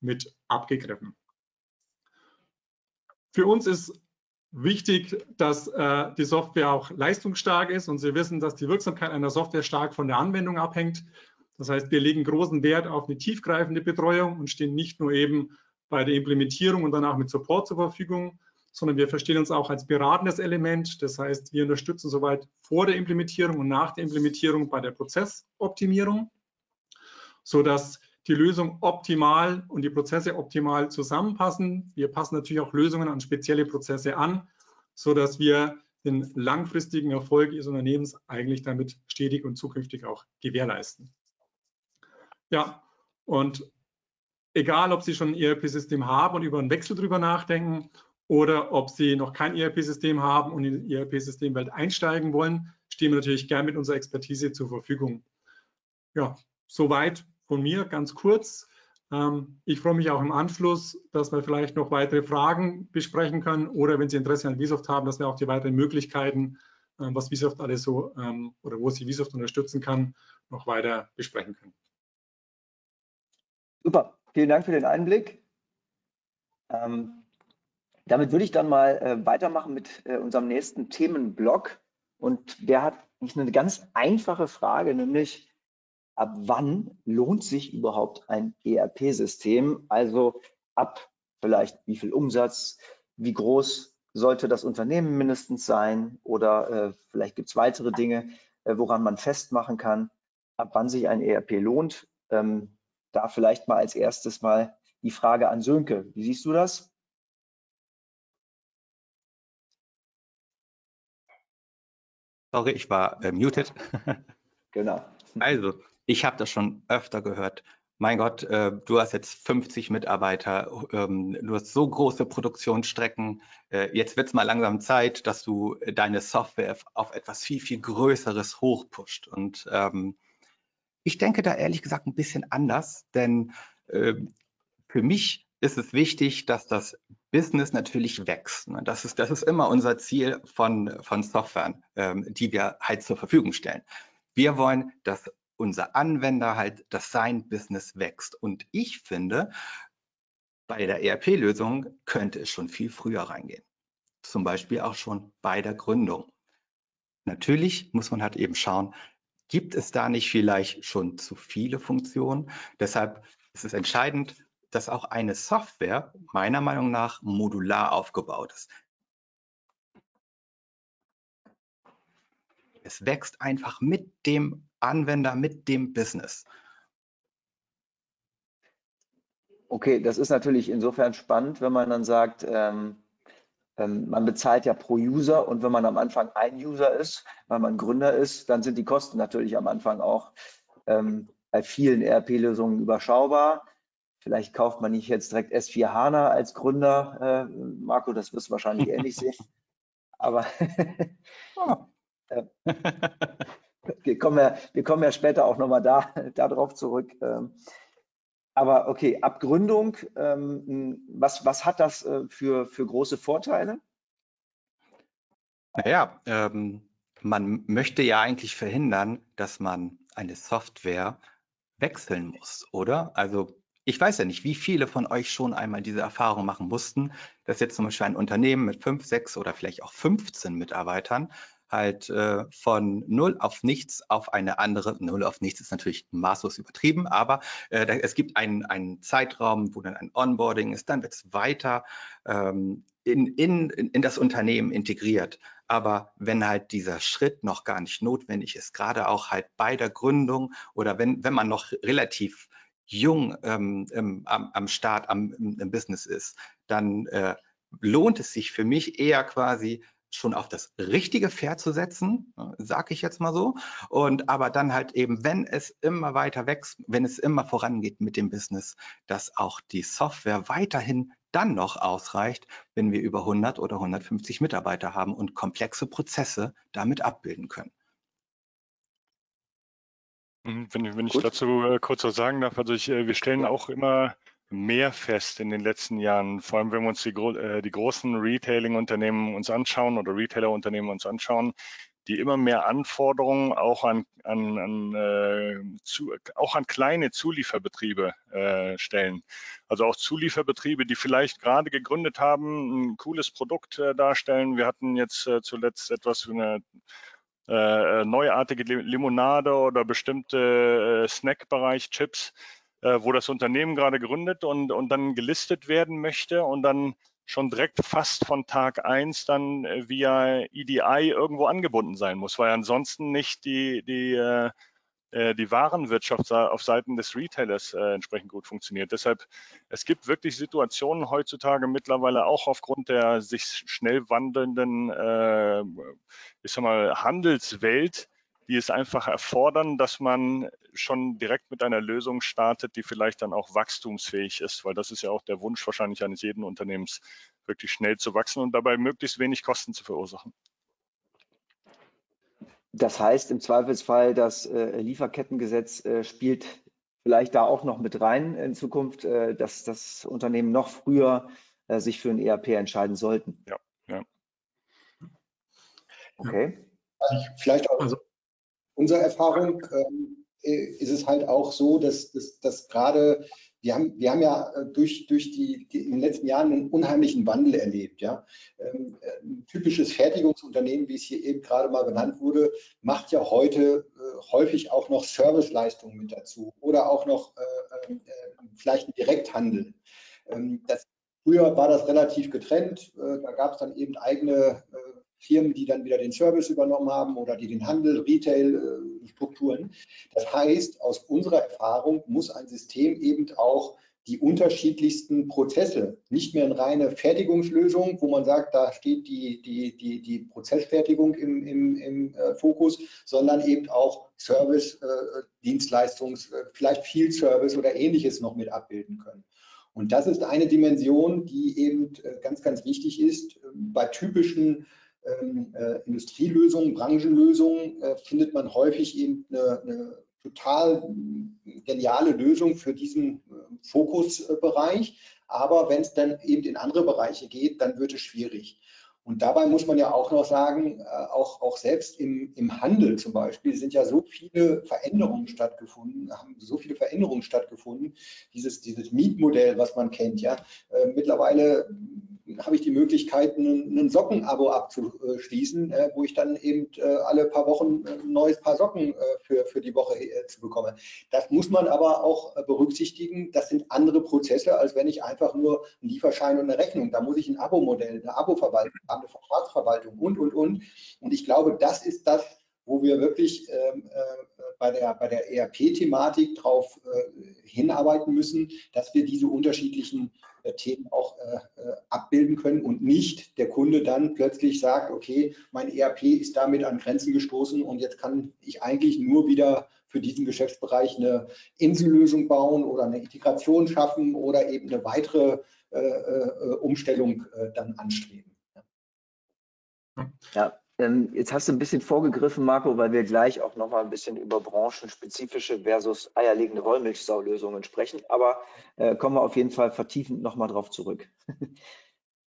mit abgegriffen. Für uns ist wichtig, dass äh, die Software auch leistungsstark ist und Sie wissen, dass die Wirksamkeit einer Software stark von der Anwendung abhängt. Das heißt, wir legen großen Wert auf eine tiefgreifende Betreuung und stehen nicht nur eben bei der Implementierung und danach mit Support zur Verfügung, sondern wir verstehen uns auch als beratendes Element. Das heißt, wir unterstützen soweit vor der Implementierung und nach der Implementierung bei der Prozessoptimierung, sodass die Lösung optimal und die Prozesse optimal zusammenpassen. Wir passen natürlich auch Lösungen an spezielle Prozesse an, so dass wir den langfristigen Erfolg Ihres Unternehmens eigentlich damit stetig und zukünftig auch gewährleisten. Ja, und egal, ob Sie schon ein ERP-System haben und über einen Wechsel drüber nachdenken oder ob Sie noch kein ERP-System haben und in die ERP-Systemwelt einsteigen wollen, stehen wir natürlich gern mit unserer Expertise zur Verfügung. Ja, soweit von mir ganz kurz. Ähm, ich freue mich auch im Anschluss, dass wir vielleicht noch weitere Fragen besprechen können oder wenn Sie Interesse an Visoft haben, dass wir auch die weiteren Möglichkeiten, ähm, was Visoft alles so ähm, oder wo Sie Visoft unterstützen kann, noch weiter besprechen können. Super, vielen Dank für den Einblick. Ähm, damit würde ich dann mal äh, weitermachen mit äh, unserem nächsten Themenblock. Und der hat eine ganz einfache Frage, nämlich ab wann lohnt sich überhaupt ein ERP-System? Also ab vielleicht wie viel Umsatz, wie groß sollte das Unternehmen mindestens sein oder äh, vielleicht gibt es weitere Dinge, äh, woran man festmachen kann, ab wann sich ein ERP lohnt. Ähm, da vielleicht mal als erstes mal die Frage an Sönke. Wie siehst du das? Sorry, ich war äh, muted. genau. Also, ich habe das schon öfter gehört. Mein Gott, äh, du hast jetzt 50 Mitarbeiter, ähm, du hast so große Produktionsstrecken. Äh, jetzt wird es mal langsam Zeit, dass du deine Software auf etwas viel, viel Größeres hochpusht. Und ähm, ich denke da ehrlich gesagt ein bisschen anders, denn äh, für mich ist es wichtig, dass das Business natürlich wächst. Ne? Das ist, das ist immer unser Ziel von, von Software, ähm, die wir halt zur Verfügung stellen. Wir wollen, dass unser Anwender halt, dass sein Business wächst. Und ich finde, bei der ERP-Lösung könnte es schon viel früher reingehen. Zum Beispiel auch schon bei der Gründung. Natürlich muss man halt eben schauen, gibt es da nicht vielleicht schon zu viele Funktionen? Deshalb ist es entscheidend, dass auch eine Software meiner Meinung nach modular aufgebaut ist. Es wächst einfach mit dem Anwender, mit dem Business. Okay, das ist natürlich insofern spannend, wenn man dann sagt, ähm, ähm, man bezahlt ja pro User und wenn man am Anfang ein User ist, weil man Gründer ist, dann sind die Kosten natürlich am Anfang auch ähm, bei vielen ERP-Lösungen überschaubar. Vielleicht kauft man nicht jetzt direkt S4 HANA als Gründer. Äh, Marco, das wirst du wahrscheinlich ähnlich sehen. Aber äh, wir, kommen ja, wir kommen ja später auch nochmal da, darauf zurück. Ähm, aber okay, Abgründung, ähm, was, was hat das äh, für, für große Vorteile? Naja, ähm, man möchte ja eigentlich verhindern, dass man eine Software wechseln muss, oder? Also ich weiß ja nicht, wie viele von euch schon einmal diese Erfahrung machen mussten, dass jetzt zum Beispiel ein Unternehmen mit fünf, sechs oder vielleicht auch 15 Mitarbeitern halt äh, von null auf nichts auf eine andere, null auf nichts ist natürlich maßlos übertrieben, aber äh, da, es gibt einen, einen Zeitraum, wo dann ein Onboarding ist, dann wird es weiter ähm, in, in, in das Unternehmen integriert. Aber wenn halt dieser Schritt noch gar nicht notwendig ist, gerade auch halt bei der Gründung oder wenn, wenn man noch relativ jung ähm, im, am, am Start am, im, im Business ist, dann äh, lohnt es sich für mich eher quasi schon auf das richtige Pferd zu setzen, sage ich jetzt mal so. Und aber dann halt eben, wenn es immer weiter wächst, wenn es immer vorangeht mit dem Business, dass auch die Software weiterhin dann noch ausreicht, wenn wir über 100 oder 150 Mitarbeiter haben und komplexe Prozesse damit abbilden können. Mhm, wenn, wenn ich dazu äh, kurz was sagen darf, also ich, äh, wir stellen auch immer mehr fest in den letzten Jahren, vor allem wenn wir uns die, äh, die großen Retailing-Unternehmen uns anschauen oder Retailer-Unternehmen uns anschauen, die immer mehr Anforderungen auch an, an, an äh, zu, auch an kleine Zulieferbetriebe äh, stellen. Also auch Zulieferbetriebe, die vielleicht gerade gegründet haben, ein cooles Produkt äh, darstellen. Wir hatten jetzt äh, zuletzt etwas für eine äh, neuartige Limonade oder bestimmte äh, Snackbereich Chips, äh, wo das Unternehmen gerade gründet und, und dann gelistet werden möchte und dann schon direkt fast von Tag eins dann äh, via EDI irgendwo angebunden sein muss, weil ansonsten nicht die, die, äh, äh die Warenwirtschaft auf Seiten des Retailers äh, entsprechend gut funktioniert. Deshalb, es gibt wirklich Situationen heutzutage mittlerweile auch aufgrund der sich schnell wandelnden, äh, ich sag mal, Handelswelt, die es einfach erfordern, dass man schon direkt mit einer Lösung startet, die vielleicht dann auch wachstumsfähig ist, weil das ist ja auch der Wunsch wahrscheinlich eines jeden Unternehmens, wirklich schnell zu wachsen und dabei möglichst wenig Kosten zu verursachen. Das heißt im Zweifelsfall, das äh, Lieferkettengesetz äh, spielt vielleicht da auch noch mit rein in Zukunft, äh, dass das Unternehmen noch früher äh, sich für ein ERP entscheiden sollten. Ja, ja. Okay. Vielleicht auch also, unserer Erfahrung ähm, ist es halt auch so, dass, dass, dass gerade wir haben, wir haben ja äh, durch, durch die, die, in den letzten Jahren einen unheimlichen Wandel erlebt. Ja? Ähm, ein typisches Fertigungsunternehmen, wie es hier eben gerade mal benannt wurde, macht ja heute äh, häufig auch noch Serviceleistungen mit dazu oder auch noch äh, äh, vielleicht einen Direkthandel. Ähm, das Früher war das relativ getrennt. Äh, da gab es dann eben eigene äh, Firmen, die dann wieder den Service übernommen haben oder die den Handel, Retail-Strukturen. Das heißt, aus unserer Erfahrung muss ein System eben auch die unterschiedlichsten Prozesse, nicht mehr eine reine Fertigungslösung, wo man sagt, da steht die, die, die, die Prozessfertigung im, im, im äh, Fokus, sondern eben auch Service, äh, Dienstleistungs, äh, vielleicht Field Service oder ähnliches noch mit abbilden können. Und das ist eine Dimension, die eben äh, ganz, ganz wichtig ist. Bei typischen äh, Industrielösungen, Branchenlösungen äh, findet man häufig eben eine, eine total geniale Lösung für diesen äh, Fokusbereich. Aber wenn es dann eben in andere Bereiche geht, dann wird es schwierig. Und dabei muss man ja auch noch sagen, äh, auch, auch selbst im, im Handel zum Beispiel sind ja so viele Veränderungen stattgefunden, haben so viele Veränderungen stattgefunden. Dieses, dieses Mietmodell, was man kennt, ja, äh, mittlerweile habe ich die Möglichkeit, ein Sockenabo abzuschließen, äh, wo ich dann eben äh, alle paar Wochen ein neues Paar Socken äh, für, für die Woche zu bekomme. Das muss man aber auch berücksichtigen. Das sind andere Prozesse, als wenn ich einfach nur einen Lieferschein und eine Rechnung. Da muss ich ein Abo-Modell, eine Abo-Verwaltung, eine Vertragsverwaltung und, und, und. Und ich glaube, das ist das, wo wir wirklich ähm, äh, bei der, bei der ERP-Thematik darauf äh, hinarbeiten müssen, dass wir diese unterschiedlichen Themen auch äh, äh, abbilden können und nicht der Kunde dann plötzlich sagt, okay, mein ERP ist damit an Grenzen gestoßen und jetzt kann ich eigentlich nur wieder für diesen Geschäftsbereich eine Insellösung bauen oder eine Integration schaffen oder eben eine weitere äh, äh, Umstellung dann anstreben. Ja, jetzt hast du ein bisschen vorgegriffen, Marco, weil wir gleich auch noch mal ein bisschen über branchenspezifische versus eierlegende Wollmilchsaulösungen sprechen. Aber äh, kommen wir auf jeden Fall vertiefend noch mal drauf zurück.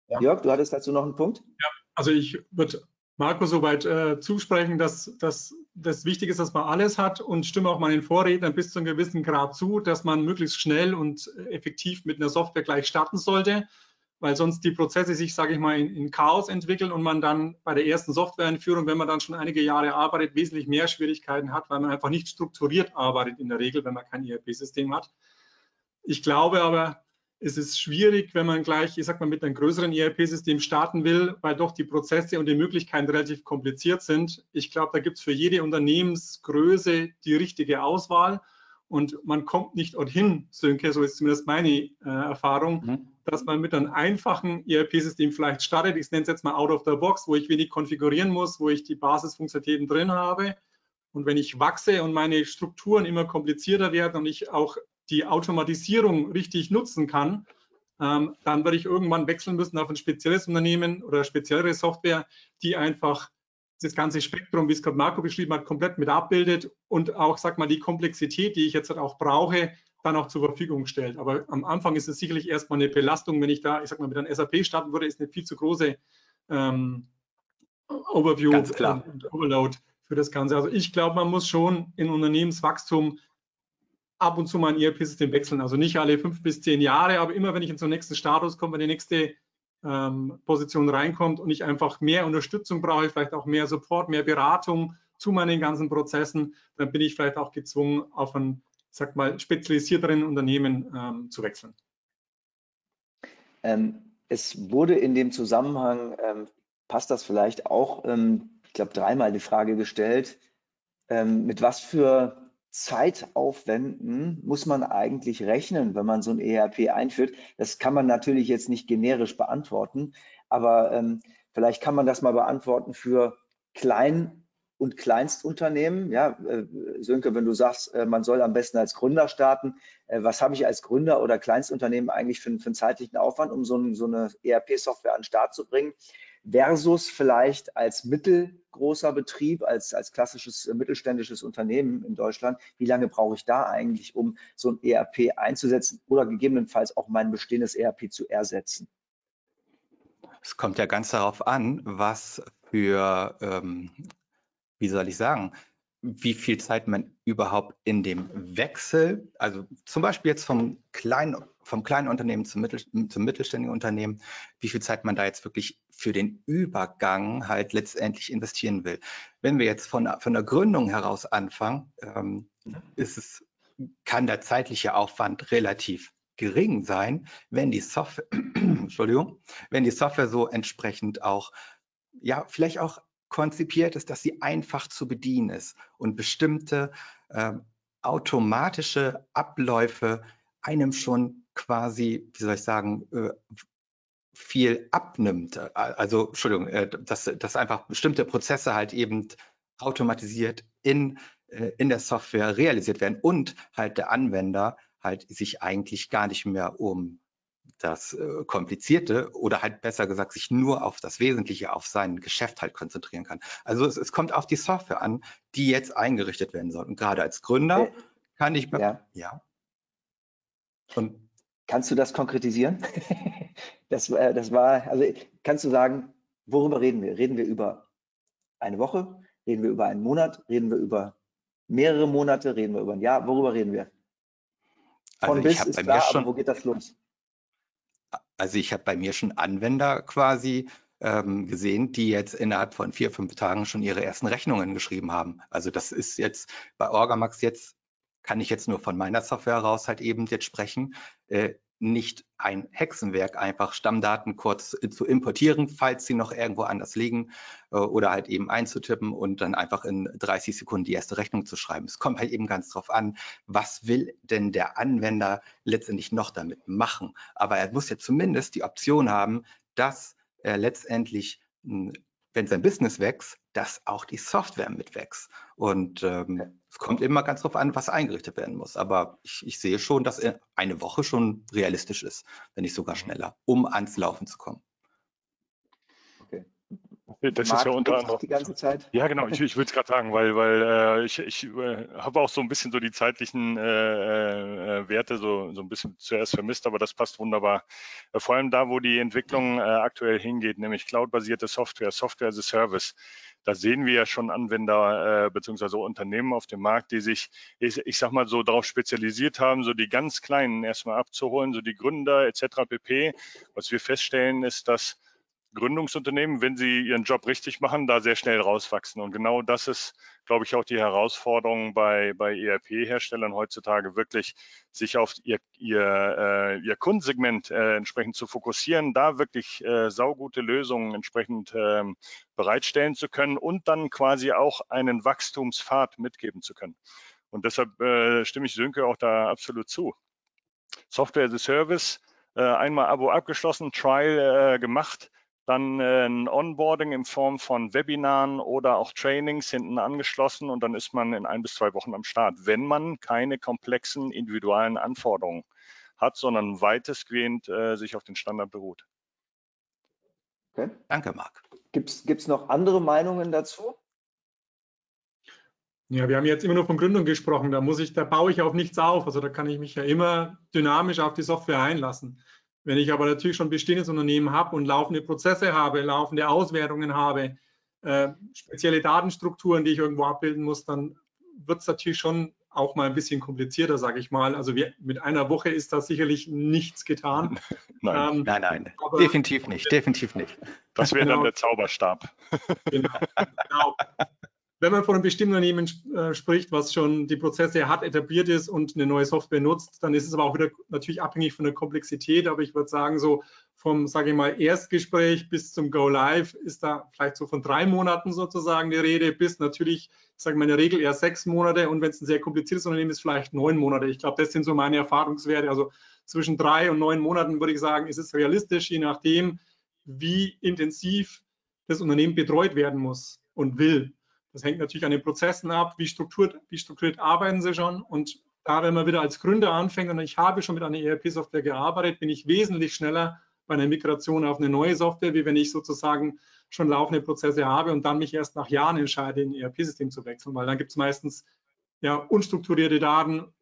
Ja. Jörg, du hattest dazu noch einen Punkt? Ja, also ich würde Marco soweit äh, zusprechen, dass, dass das wichtig ist, dass man alles hat und stimme auch meinen Vorrednern bis zu einem gewissen Grad zu, dass man möglichst schnell und effektiv mit einer Software gleich starten sollte weil sonst die Prozesse sich, sage ich mal, in, in, Chaos entwickeln und man dann bei der ersten Softwareeinführung, wenn man dann schon einige Jahre arbeitet, wesentlich mehr Schwierigkeiten hat, weil man einfach nicht strukturiert arbeitet in der Regel, wenn man kein ERP-System hat. Ich glaube aber, es ist schwierig, wenn man gleich, ich sag mal, mit einem größeren ERP-System starten will, weil doch die Prozesse und die Möglichkeiten relativ kompliziert sind. Ich glaube, da gibt es für jede Unternehmensgröße die richtige Auswahl und man kommt nicht dorthin, Sönke, so ist zumindest meine äh, Erfahrung, mhm dass man mit einem einfachen ERP-System vielleicht startet. Ich nenne es jetzt mal out of the box, wo ich wenig konfigurieren muss, wo ich die Basisfunktionalitäten drin habe. Und wenn ich wachse und meine Strukturen immer komplizierter werden und ich auch die Automatisierung richtig nutzen kann, ähm, dann werde ich irgendwann wechseln müssen auf ein spezielles Unternehmen oder speziellere Software, die einfach das ganze Spektrum, wie es gerade Marco beschrieben hat, komplett mit abbildet und auch, sag mal, die Komplexität, die ich jetzt auch brauche, dann auch zur Verfügung stellt. Aber am Anfang ist es sicherlich erstmal eine Belastung, wenn ich da, ich sag mal, mit einem SAP starten würde, ist eine viel zu große ähm, Overview klar. und Overload für das Ganze. Also ich glaube, man muss schon in Unternehmenswachstum ab und zu mal ein ERP-System wechseln. Also nicht alle fünf bis zehn Jahre, aber immer wenn ich in so einen nächsten Status komme, wenn die nächste ähm, Position reinkommt und ich einfach mehr Unterstützung brauche, vielleicht auch mehr Support, mehr Beratung zu meinen ganzen Prozessen, dann bin ich vielleicht auch gezwungen, auf ein sag mal, spezialisierteren Unternehmen ähm, zu wechseln? Ähm, es wurde in dem Zusammenhang, ähm, passt das vielleicht auch, ähm, ich glaube, dreimal die Frage gestellt, ähm, mit was für Zeitaufwänden muss man eigentlich rechnen, wenn man so ein ERP einführt? Das kann man natürlich jetzt nicht generisch beantworten, aber ähm, vielleicht kann man das mal beantworten für Klein- und Kleinstunternehmen. Ja, äh, Sönke, wenn du sagst, äh, man soll am besten als Gründer starten, äh, was habe ich als Gründer oder Kleinstunternehmen eigentlich für, für einen zeitlichen Aufwand, um so, so eine ERP-Software an den Start zu bringen, versus vielleicht als mittelgroßer Betrieb, als, als klassisches mittelständisches Unternehmen in Deutschland, wie lange brauche ich da eigentlich, um so ein ERP einzusetzen oder gegebenenfalls auch mein bestehendes ERP zu ersetzen? Es kommt ja ganz darauf an, was für ähm, wie soll ich sagen, wie viel Zeit man überhaupt in dem Wechsel, also zum Beispiel jetzt vom kleinen, vom kleinen Unternehmen zum, Mittel, zum mittelständigen Unternehmen, wie viel Zeit man da jetzt wirklich für den Übergang halt letztendlich investieren will. Wenn wir jetzt von, von der Gründung heraus anfangen, ähm, ist es, kann der zeitliche Aufwand relativ gering sein, wenn die Software, Entschuldigung, wenn die Software so entsprechend auch, ja, vielleicht auch konzipiert ist, dass sie einfach zu bedienen ist und bestimmte äh, automatische Abläufe einem schon quasi, wie soll ich sagen, äh, viel abnimmt. Also, Entschuldigung, äh, dass, dass einfach bestimmte Prozesse halt eben automatisiert in, äh, in der Software realisiert werden und halt der Anwender halt sich eigentlich gar nicht mehr um das äh, Komplizierte oder halt besser gesagt sich nur auf das Wesentliche, auf sein Geschäft halt konzentrieren kann. Also es, es kommt auf die Software an, die jetzt eingerichtet werden soll. Und gerade als Gründer kann ich ja. ja. Und kannst du das konkretisieren? das, äh, das war, also kannst du sagen, worüber reden wir? Reden wir über eine Woche? Reden wir über einen Monat? Reden wir über mehrere Monate? Reden wir über ein Jahr? Worüber reden wir? Von also bis ist klar, schon, wo geht das los? Also ich habe bei mir schon Anwender quasi ähm, gesehen, die jetzt innerhalb von vier, fünf Tagen schon ihre ersten Rechnungen geschrieben haben. Also das ist jetzt bei Orgamax jetzt, kann ich jetzt nur von meiner Software heraus halt eben jetzt sprechen. Äh, nicht ein Hexenwerk, einfach Stammdaten kurz zu importieren, falls sie noch irgendwo anders liegen äh, oder halt eben einzutippen und dann einfach in 30 Sekunden die erste Rechnung zu schreiben. Es kommt halt eben ganz drauf an, was will denn der Anwender letztendlich noch damit machen. Aber er muss ja zumindest die Option haben, dass er letztendlich hm, wenn sein Business wächst, dass auch die Software mitwächst. Und ähm, es kommt immer ganz drauf an, was eingerichtet werden muss. Aber ich, ich sehe schon, dass eine Woche schon realistisch ist, wenn nicht sogar schneller, um ans Laufen zu kommen. Das Marc, ist ja unter anderem. Die ganze Zeit. Ja, genau. Ich, ich würde es gerade sagen, weil, weil äh, ich, ich äh, habe auch so ein bisschen so die zeitlichen äh, äh, Werte so, so ein bisschen zuerst vermisst, aber das passt wunderbar. Äh, vor allem da, wo die Entwicklung äh, aktuell hingeht, nämlich cloudbasierte Software, Software as a Service. Da sehen wir ja schon Anwender äh, bzw. Unternehmen auf dem Markt, die sich, ich, ich sag mal so, darauf spezialisiert haben, so die ganz Kleinen erstmal abzuholen, so die Gründer etc. pp. Was wir feststellen, ist, dass Gründungsunternehmen, wenn sie ihren Job richtig machen, da sehr schnell rauswachsen. Und genau das ist, glaube ich, auch die Herausforderung bei, bei ERP-Herstellern heutzutage, wirklich sich auf ihr, ihr, äh, ihr Kundensegment äh, entsprechend zu fokussieren, da wirklich äh, saugute Lösungen entsprechend äh, bereitstellen zu können und dann quasi auch einen Wachstumspfad mitgeben zu können. Und deshalb stimme ich Sönke auch da absolut zu. Software as a Service, einmal Abo abgeschlossen, Trial gemacht, dann äh, ein Onboarding in Form von Webinaren oder auch Trainings hinten angeschlossen und dann ist man in ein bis zwei Wochen am Start, wenn man keine komplexen individuellen Anforderungen hat, sondern weitestgehend äh, sich auf den Standard beruht. Okay. Danke, Marc. Gibt es noch andere Meinungen dazu? Ja, wir haben jetzt immer nur von Gründung gesprochen. Da muss ich, da baue ich auf nichts auf. Also da kann ich mich ja immer dynamisch auf die Software einlassen. Wenn ich aber natürlich schon bestehendes Unternehmen habe und laufende Prozesse habe, laufende Auswertungen habe, äh, spezielle Datenstrukturen, die ich irgendwo abbilden muss, dann wird es natürlich schon auch mal ein bisschen komplizierter, sage ich mal. Also wir, mit einer Woche ist da sicherlich nichts getan. Nein, ähm, nein, nein, definitiv nicht, definitiv nicht. Das wäre genau. dann der Zauberstab. Genau. genau wenn man von einem bestimmten Unternehmen äh, spricht, was schon die Prozesse hat, etabliert ist und eine neue Software nutzt, dann ist es aber auch wieder natürlich abhängig von der Komplexität. Aber ich würde sagen, so vom, sage ich mal, Erstgespräch bis zum Go Live ist da vielleicht so von drei Monaten sozusagen die Rede, bis natürlich, ich sage mal in der Regel eher sechs Monate und wenn es ein sehr kompliziertes Unternehmen ist, vielleicht neun Monate. Ich glaube, das sind so meine Erfahrungswerte. Also zwischen drei und neun Monaten würde ich sagen, ist es realistisch, je nachdem, wie intensiv das Unternehmen betreut werden muss und will. Das hängt natürlich an den Prozessen ab, wie strukturiert, wie strukturiert arbeiten Sie schon. Und da, wenn man wieder als Gründer anfängt und ich habe schon mit einer ERP-Software gearbeitet, bin ich wesentlich schneller bei einer Migration auf eine neue Software, wie wenn ich sozusagen schon laufende Prozesse habe und dann mich erst nach Jahren entscheide, in ein ERP-System zu wechseln, weil dann gibt es meistens ja, unstrukturierte Daten,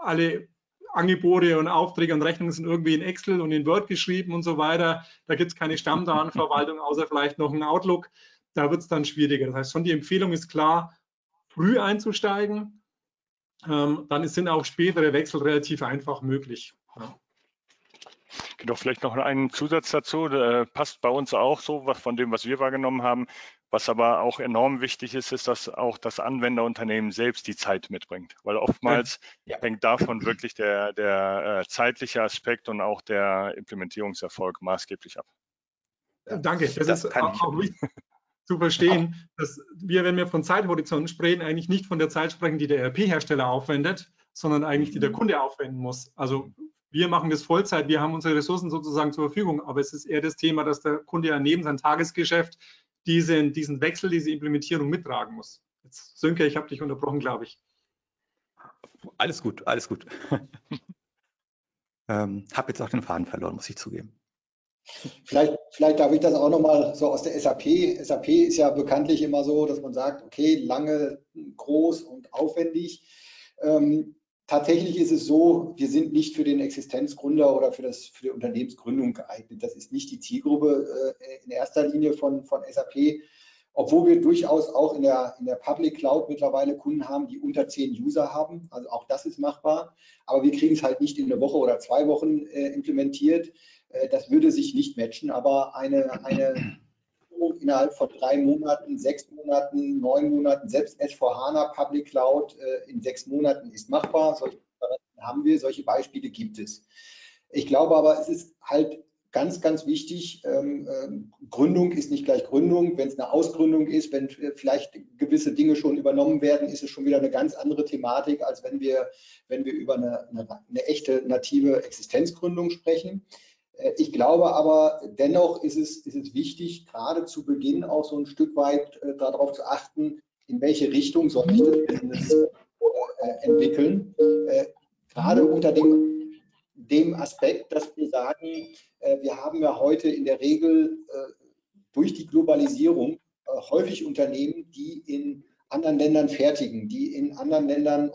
alle Angebote und Aufträge und Rechnungen sind irgendwie in Excel und in Word geschrieben und so weiter. Da gibt es keine Stammdatenverwaltung, außer vielleicht noch ein Outlook da wird es dann schwieriger. Das heißt, schon die Empfehlung ist klar, früh einzusteigen. Ähm, dann sind auch spätere Wechsel relativ einfach möglich. Ja. Genau, vielleicht noch einen Zusatz dazu, der passt bei uns auch so, was von dem, was wir wahrgenommen haben. Was aber auch enorm wichtig ist, ist, dass auch das Anwenderunternehmen selbst die Zeit mitbringt, weil oftmals ja. hängt davon wirklich der, der äh, zeitliche Aspekt und auch der Implementierungserfolg maßgeblich ab. Danke, das, das ist auch, auch wichtig zu verstehen, dass wir, wenn wir von Zeithorizonten sprechen, eigentlich nicht von der Zeit sprechen, die der ERP-Hersteller aufwendet, sondern eigentlich die der mhm. Kunde aufwenden muss. Also wir machen das Vollzeit, wir haben unsere Ressourcen sozusagen zur Verfügung, aber es ist eher das Thema, dass der Kunde ja neben seinem Tagesgeschäft diesen, diesen Wechsel, diese Implementierung mittragen muss. Jetzt, Sönke, ich habe dich unterbrochen, glaube ich. Alles gut, alles gut. ähm, habe jetzt auch den Faden verloren, muss ich zugeben. Vielleicht, vielleicht darf ich das auch nochmal so aus der SAP. SAP ist ja bekanntlich immer so, dass man sagt, okay, lange, groß und aufwendig. Ähm, tatsächlich ist es so, wir sind nicht für den Existenzgründer oder für, das, für die Unternehmensgründung geeignet. Das ist nicht die Zielgruppe äh, in erster Linie von, von SAP, obwohl wir durchaus auch in der, in der Public Cloud mittlerweile Kunden haben, die unter zehn User haben. Also auch das ist machbar. Aber wir kriegen es halt nicht in einer Woche oder zwei Wochen äh, implementiert. Äh, das würde sich nicht matchen, aber eine, eine innerhalb von drei Monaten, sechs Monaten, neun Monaten, selbst S4HANA Public Cloud äh, in sechs Monaten ist machbar. Solche haben wir, solche Beispiele gibt es. Ich glaube aber, es ist halt ganz, ganz wichtig, ähm, ähm, Gründung ist nicht gleich Gründung. Wenn es eine Ausgründung ist, wenn vielleicht gewisse Dinge schon übernommen werden, ist es schon wieder eine ganz andere Thematik, als wenn wir, wenn wir über eine, eine, eine echte native Existenzgründung sprechen. Äh, ich glaube aber, dennoch ist es, ist es wichtig, gerade zu Beginn auch so ein Stück weit äh, darauf zu achten, in welche Richtung soll ich das Business äh, entwickeln. Äh, gerade unter dem, dem Aspekt, dass wir sagen, äh, wir haben ja heute in der Regel äh, durch die Globalisierung häufig Unternehmen, die in anderen Ländern fertigen, die in anderen Ländern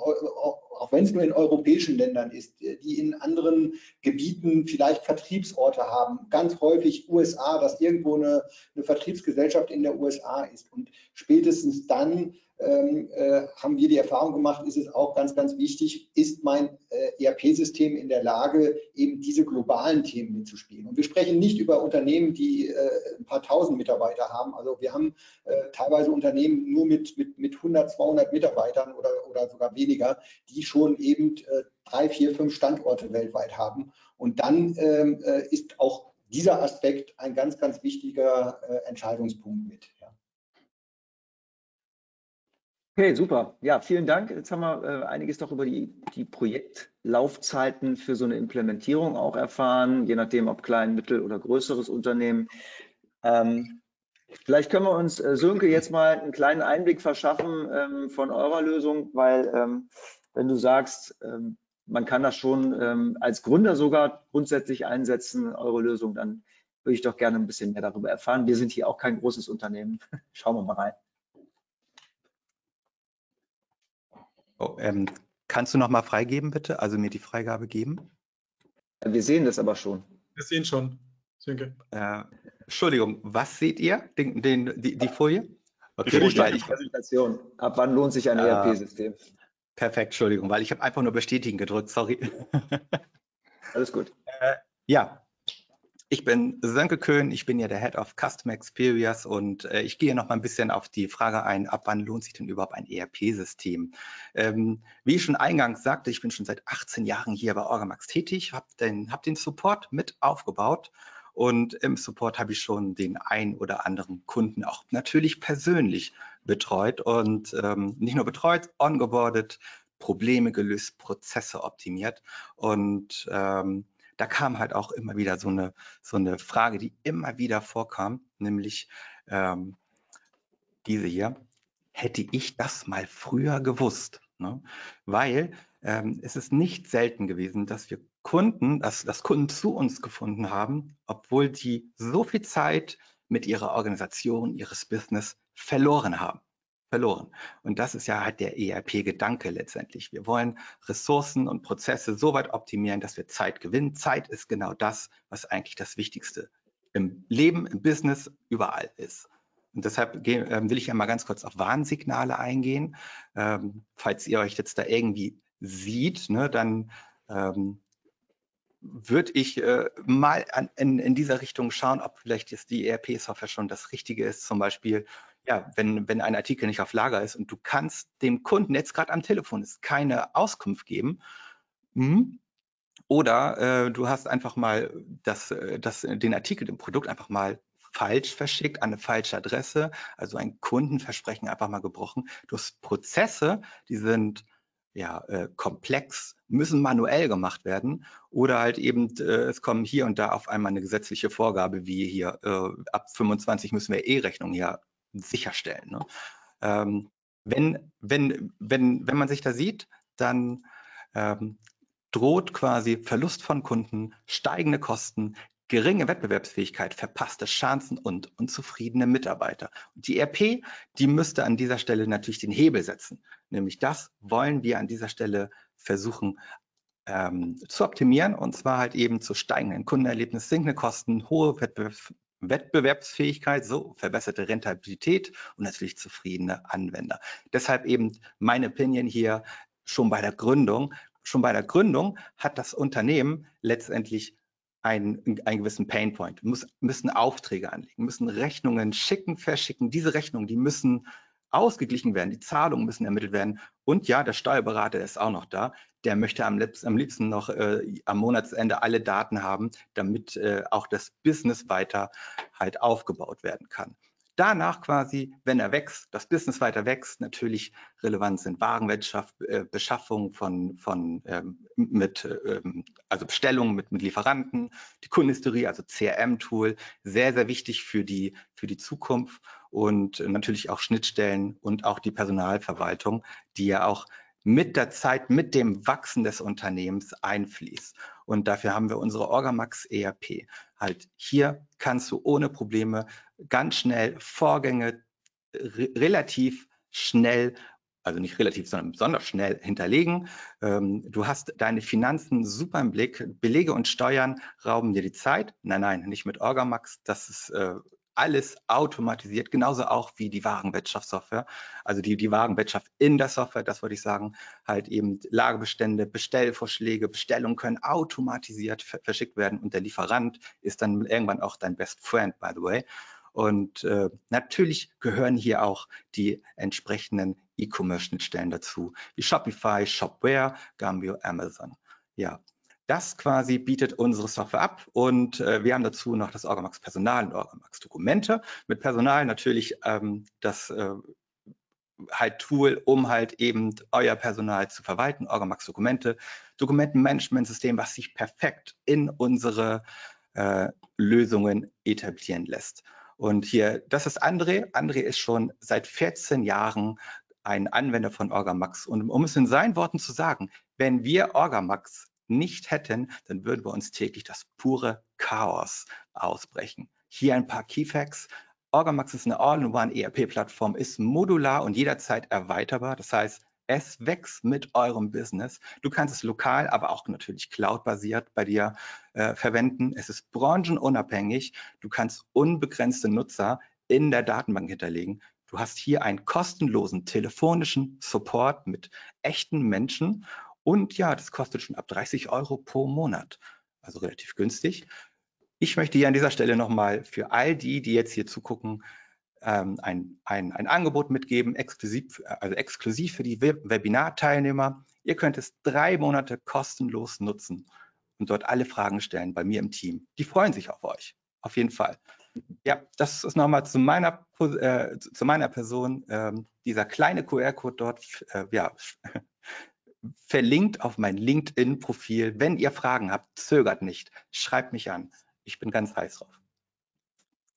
auch wenn es nur in europäischen Ländern ist, die in anderen Gebieten vielleicht Vertriebsorte haben. Ganz häufig USA, dass irgendwo eine, eine Vertriebsgesellschaft in der USA ist. Und spätestens dann ähm, äh, haben wir die Erfahrung gemacht, ist es auch ganz, ganz wichtig, ist mein äh, ERP-System in der Lage, eben diese globalen Themen mitzuspielen. Und wir sprechen nicht über Unternehmen, die äh, ein paar tausend Mitarbeiter haben. Also wir haben äh, teilweise Unternehmen nur mit, mit, mit 100, 200 Mitarbeitern oder, oder sogar weniger, die schon eben äh, drei, vier, fünf Standorte weltweit haben. Und dann ähm, äh, ist auch dieser Aspekt ein ganz, ganz wichtiger Entscheidungspunkt mit. Okay, super. Ja, vielen Dank. Jetzt haben wir äh, einiges doch über die, die Projektlaufzeiten für so eine Implementierung auch erfahren, je nachdem, ob klein, mittel oder größeres Unternehmen. Ähm, vielleicht können wir uns, äh, Sönke, jetzt mal einen kleinen Einblick verschaffen ähm, von eurer Lösung, weil ähm, wenn du sagst, ähm, man kann das schon ähm, als Gründer sogar grundsätzlich einsetzen, eure Lösung, dann würde ich doch gerne ein bisschen mehr darüber erfahren. Wir sind hier auch kein großes Unternehmen. Schauen wir mal rein. Oh, ähm, kannst du noch mal freigeben, bitte? Also mir die Freigabe geben? Wir sehen das aber schon. Wir sehen schon. Danke. Äh, Entschuldigung, was seht ihr? Den, den, die, die Folie? Okay, die weil ich, Präsentation. Ab wann lohnt sich ein äh, ERP-System? Perfekt, Entschuldigung, weil ich habe einfach nur bestätigen gedrückt, sorry. Alles gut. Äh, ja, ich bin Sönke Köhn, ich bin ja der Head of Customer Experience und äh, ich gehe noch mal ein bisschen auf die Frage ein, ab wann lohnt sich denn überhaupt ein ERP-System? Ähm, wie ich schon eingangs sagte, ich bin schon seit 18 Jahren hier bei Orgamax tätig, habe den, hab den Support mit aufgebaut und im Support habe ich schon den ein oder anderen Kunden auch natürlich persönlich betreut und ähm, nicht nur betreut, ongeboardet, Probleme gelöst, Prozesse optimiert und ähm, da kam halt auch immer wieder so eine, so eine Frage, die immer wieder vorkam, nämlich ähm, diese hier, hätte ich das mal früher gewusst? Ne? Weil ähm, es ist nicht selten gewesen, dass wir Kunden, dass, dass Kunden zu uns gefunden haben, obwohl die so viel Zeit mit ihrer Organisation, ihres Business verloren haben verloren. Und das ist ja halt der ERP-Gedanke letztendlich. Wir wollen Ressourcen und Prozesse so weit optimieren, dass wir Zeit gewinnen. Zeit ist genau das, was eigentlich das Wichtigste im Leben, im Business, überall ist. Und deshalb ähm, will ich ja mal ganz kurz auf Warnsignale eingehen. Ähm, falls ihr euch jetzt da irgendwie sieht, ne, dann ähm, würde ich äh, mal an, in, in dieser Richtung schauen, ob vielleicht jetzt die ERP-Software schon das Richtige ist. Zum Beispiel ja, wenn, wenn ein Artikel nicht auf Lager ist und du kannst dem Kunden jetzt gerade am Telefon ist keine Auskunft geben, hm, oder äh, du hast einfach mal das, äh, das, den Artikel, dem Produkt einfach mal falsch verschickt, an eine falsche Adresse, also ein Kundenversprechen einfach mal gebrochen. Du hast Prozesse, die sind ja, äh, komplex, müssen manuell gemacht werden oder halt eben, äh, es kommen hier und da auf einmal eine gesetzliche Vorgabe, wie hier äh, ab 25 müssen wir E-Rechnungen hier sicherstellen. Ne? Ähm, wenn, wenn, wenn, wenn man sich da sieht, dann ähm, droht quasi Verlust von Kunden, steigende Kosten, geringe Wettbewerbsfähigkeit, verpasste Chancen und unzufriedene Mitarbeiter. Und die ERP, die müsste an dieser Stelle natürlich den Hebel setzen. Nämlich das wollen wir an dieser Stelle versuchen ähm, zu optimieren und zwar halt eben zu steigenden Kundenerlebnis, sinkende Kosten, hohe Wettbewerbs Wettbewerbsfähigkeit, so verbesserte Rentabilität und natürlich zufriedene Anwender. Deshalb eben meine Opinion hier schon bei der Gründung. Schon bei der Gründung hat das Unternehmen letztendlich einen, einen gewissen Painpoint, muss, müssen Aufträge anlegen, müssen Rechnungen schicken, verschicken. Diese Rechnungen, die müssen ausgeglichen werden, die Zahlungen müssen ermittelt werden. Und ja, der Steuerberater ist auch noch da. Der möchte am liebsten, noch äh, am Monatsende alle Daten haben, damit äh, auch das Business weiter halt aufgebaut werden kann. Danach quasi, wenn er wächst, das Business weiter wächst, natürlich relevant sind Warenwirtschaft, äh, Beschaffung von, von ähm, mit, ähm, also Bestellungen mit, mit Lieferanten, die Kundenhistorie, also CRM-Tool, sehr, sehr wichtig für die, für die Zukunft und natürlich auch Schnittstellen und auch die Personalverwaltung, die ja auch mit der Zeit, mit dem Wachsen des Unternehmens einfließt. Und dafür haben wir unsere Orgamax ERP. Halt hier kannst du ohne Probleme ganz schnell Vorgänge re relativ schnell also nicht relativ, sondern besonders schnell hinterlegen. Ähm, du hast deine Finanzen super im Blick. Belege und Steuern rauben dir die Zeit. Nein, nein, nicht mit Orgamax. Das ist äh, alles automatisiert, genauso auch wie die Warenwirtschaftssoftware, also die, die Warenwirtschaft in der Software, das würde ich sagen, halt eben Lagebestände, Bestellvorschläge, Bestellungen können automatisiert verschickt werden und der Lieferant ist dann irgendwann auch dein Best Friend, by the way. Und äh, natürlich gehören hier auch die entsprechenden E-Commerce-Schnittstellen dazu, wie Shopify, Shopware, Gambio, Amazon. Ja, das quasi bietet unsere Software ab und äh, wir haben dazu noch das Orgamax Personal und Orgamax Dokumente. Mit Personal natürlich ähm, das äh, halt Tool, um halt eben euer Personal zu verwalten, Orgamax Dokumente, Dokumentenmanagementsystem, was sich perfekt in unsere äh, Lösungen etablieren lässt. Und hier, das ist André. André ist schon seit 14 Jahren ein Anwender von Orgamax. Und um es in seinen Worten zu sagen, wenn wir Orgamax nicht hätten, dann würden wir uns täglich das pure Chaos ausbrechen. Hier ein paar Keyfacts. Orgamax ist eine All-in-One ERP-Plattform, ist modular und jederzeit erweiterbar. Das heißt, es wächst mit eurem Business. Du kannst es lokal, aber auch natürlich cloud-basiert bei dir äh, verwenden. Es ist branchenunabhängig. Du kannst unbegrenzte Nutzer in der Datenbank hinterlegen. Du hast hier einen kostenlosen telefonischen Support mit echten Menschen und ja, das kostet schon ab 30 Euro pro Monat, also relativ günstig. Ich möchte hier an dieser Stelle nochmal für all die, die jetzt hier zugucken, ähm, ein, ein, ein Angebot mitgeben, exklusiv, also exklusiv für die Webinar-Teilnehmer. Ihr könnt es drei Monate kostenlos nutzen und dort alle Fragen stellen bei mir im Team. Die freuen sich auf euch, auf jeden Fall. Ja, das ist nochmal zu meiner, äh, zu meiner Person. Ähm, dieser kleine QR-Code dort äh, ja, verlinkt auf mein LinkedIn-Profil. Wenn ihr Fragen habt, zögert nicht, schreibt mich an. Ich bin ganz heiß drauf.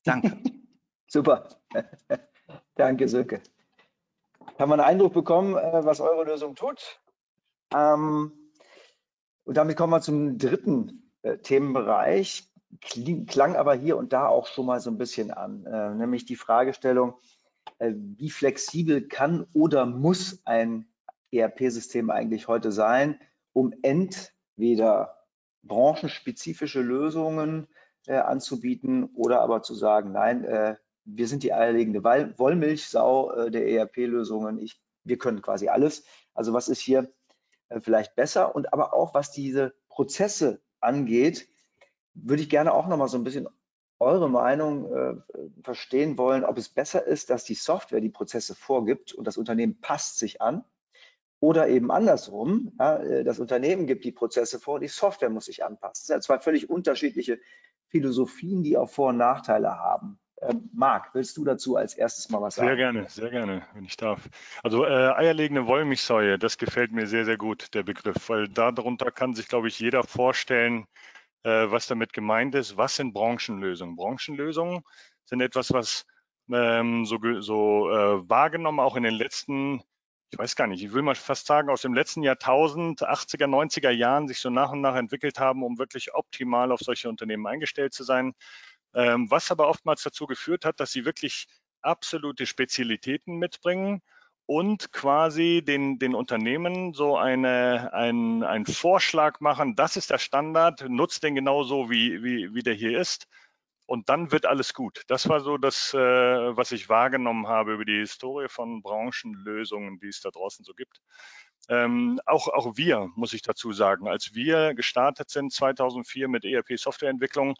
Danke. Super. Danke, Söke. Haben wir einen Eindruck bekommen, äh, was eure Lösung tut? Ähm, und damit kommen wir zum dritten äh, Themenbereich. Klang aber hier und da auch schon mal so ein bisschen an, äh, nämlich die Fragestellung, wie flexibel kann oder muss ein ERP-System eigentlich heute sein, um entweder branchenspezifische Lösungen äh, anzubieten oder aber zu sagen, nein, äh, wir sind die eierlegende Wollmilchsau äh, der ERP-Lösungen. Wir können quasi alles. Also was ist hier äh, vielleicht besser? Und aber auch was diese Prozesse angeht, würde ich gerne auch noch mal so ein bisschen eure Meinung äh, verstehen wollen, ob es besser ist, dass die Software die Prozesse vorgibt und das Unternehmen passt sich an oder eben andersrum, ja, äh, das Unternehmen gibt die Prozesse vor, die Software muss sich anpassen. Das sind ja zwei völlig unterschiedliche Philosophien, die auch Vor- und Nachteile haben. Ähm, Marc, willst du dazu als erstes mal was sagen? Sehr gerne, sehr gerne, wenn ich darf. Also äh, eierlegende Wollmilchsäue, das gefällt mir sehr, sehr gut, der Begriff, weil darunter kann sich, glaube ich, jeder vorstellen, äh, was damit gemeint ist. Was sind Branchenlösungen? Branchenlösungen sind etwas, was ähm, so, so äh, wahrgenommen auch in den letzten ich weiß gar nicht, ich will mal fast sagen, aus dem letzten Jahrtausend, 80er, 90er Jahren sich so nach und nach entwickelt haben, um wirklich optimal auf solche Unternehmen eingestellt zu sein. Ähm, was aber oftmals dazu geführt hat, dass sie wirklich absolute Spezialitäten mitbringen und quasi den, den Unternehmen so eine, ein, einen Vorschlag machen, das ist der Standard, nutzt den genauso, wie, wie, wie der hier ist und dann wird alles gut. Das war so das, äh, was ich wahrgenommen habe über die Historie von Branchenlösungen, die es da draußen so gibt. Ähm, auch, auch wir, muss ich dazu sagen, als wir gestartet sind 2004 mit ERP-Softwareentwicklung,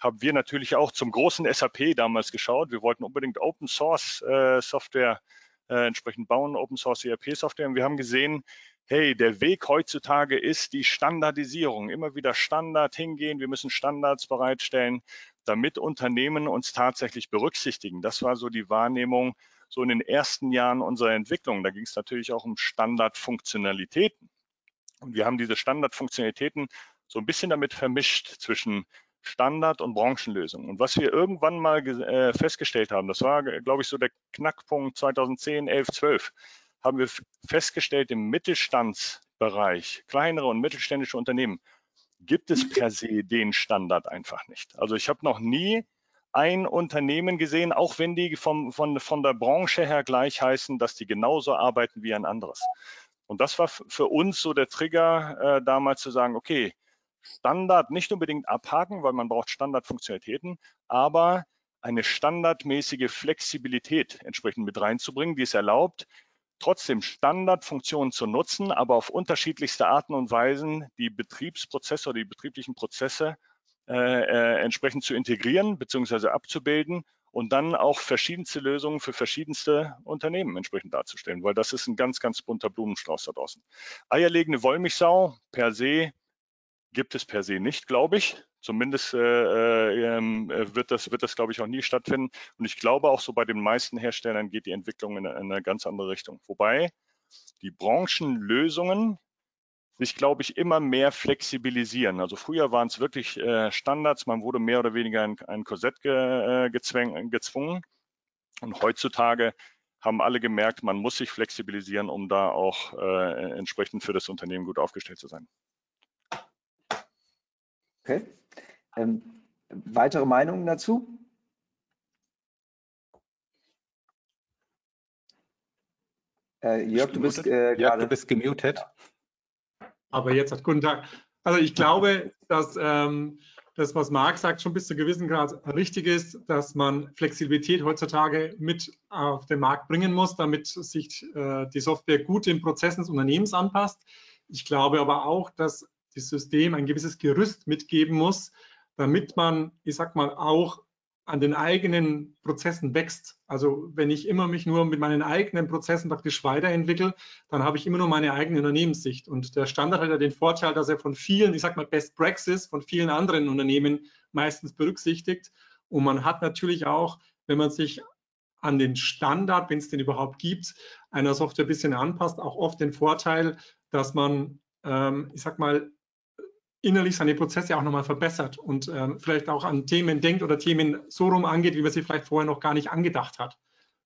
haben wir natürlich auch zum großen SAP damals geschaut. Wir wollten unbedingt Open Source äh, Software äh, entsprechend bauen, Open Source ERP Software. Und wir haben gesehen, hey, der Weg heutzutage ist die Standardisierung. Immer wieder Standard hingehen. Wir müssen Standards bereitstellen damit Unternehmen uns tatsächlich berücksichtigen. Das war so die Wahrnehmung so in den ersten Jahren unserer Entwicklung. Da ging es natürlich auch um Standardfunktionalitäten. Und wir haben diese Standardfunktionalitäten so ein bisschen damit vermischt zwischen Standard- und Branchenlösungen. Und was wir irgendwann mal äh, festgestellt haben, das war, glaube ich, so der Knackpunkt 2010, 11, 12, haben wir festgestellt, im Mittelstandsbereich, kleinere und mittelständische Unternehmen, gibt es per se den Standard einfach nicht. Also ich habe noch nie ein Unternehmen gesehen, auch wenn die vom, von, von der Branche her gleich heißen, dass die genauso arbeiten wie ein anderes. Und das war für uns so der Trigger, äh, damals zu sagen, okay, Standard nicht unbedingt abhaken, weil man braucht Standardfunktionalitäten, aber eine standardmäßige Flexibilität entsprechend mit reinzubringen, die es erlaubt, trotzdem Standardfunktionen zu nutzen, aber auf unterschiedlichste Arten und Weisen die Betriebsprozesse oder die betrieblichen Prozesse äh, äh, entsprechend zu integrieren bzw. abzubilden und dann auch verschiedenste Lösungen für verschiedenste Unternehmen entsprechend darzustellen, weil das ist ein ganz, ganz bunter Blumenstrauß da draußen. Eierlegende Wollmilchsau per se gibt es per se nicht, glaube ich. Zumindest äh, äh, ähm, wird das, wird das glaube ich, auch nie stattfinden. Und ich glaube auch so bei den meisten Herstellern geht die Entwicklung in eine, in eine ganz andere Richtung. Wobei die Branchenlösungen sich, glaube ich, immer mehr flexibilisieren. Also früher waren es wirklich äh, Standards, man wurde mehr oder weniger in ein Korsett ge, äh, gezwungen, gezwungen. Und heutzutage haben alle gemerkt, man muss sich flexibilisieren, um da auch äh, entsprechend für das Unternehmen gut aufgestellt zu sein. Okay. Ähm, weitere Meinungen dazu? Äh, Jörg, du bist äh, Jörg, du bist gemutet. Aber jetzt hat guten Tag. Also ich glaube, dass ähm, das, was Marc sagt, schon bis zu gewissen Grad richtig ist, dass man Flexibilität heutzutage mit auf den Markt bringen muss, damit sich äh, die Software gut den Prozessen des Unternehmens anpasst. Ich glaube aber auch, dass das System ein gewisses Gerüst mitgeben muss, damit man, ich sag mal, auch an den eigenen Prozessen wächst. Also wenn ich immer mich nur mit meinen eigenen Prozessen praktisch weiterentwickle, dann habe ich immer nur meine eigene Unternehmenssicht. Und der Standard hat ja den Vorteil, dass er von vielen, ich sag mal Best Praxis, von vielen anderen Unternehmen meistens berücksichtigt. Und man hat natürlich auch, wenn man sich an den Standard, wenn es den überhaupt gibt, einer Software ein bisschen anpasst, auch oft den Vorteil, dass man, ähm, ich sag mal, innerlich seine Prozesse auch nochmal verbessert und ähm, vielleicht auch an Themen denkt oder Themen so rum angeht, wie man sie vielleicht vorher noch gar nicht angedacht hat.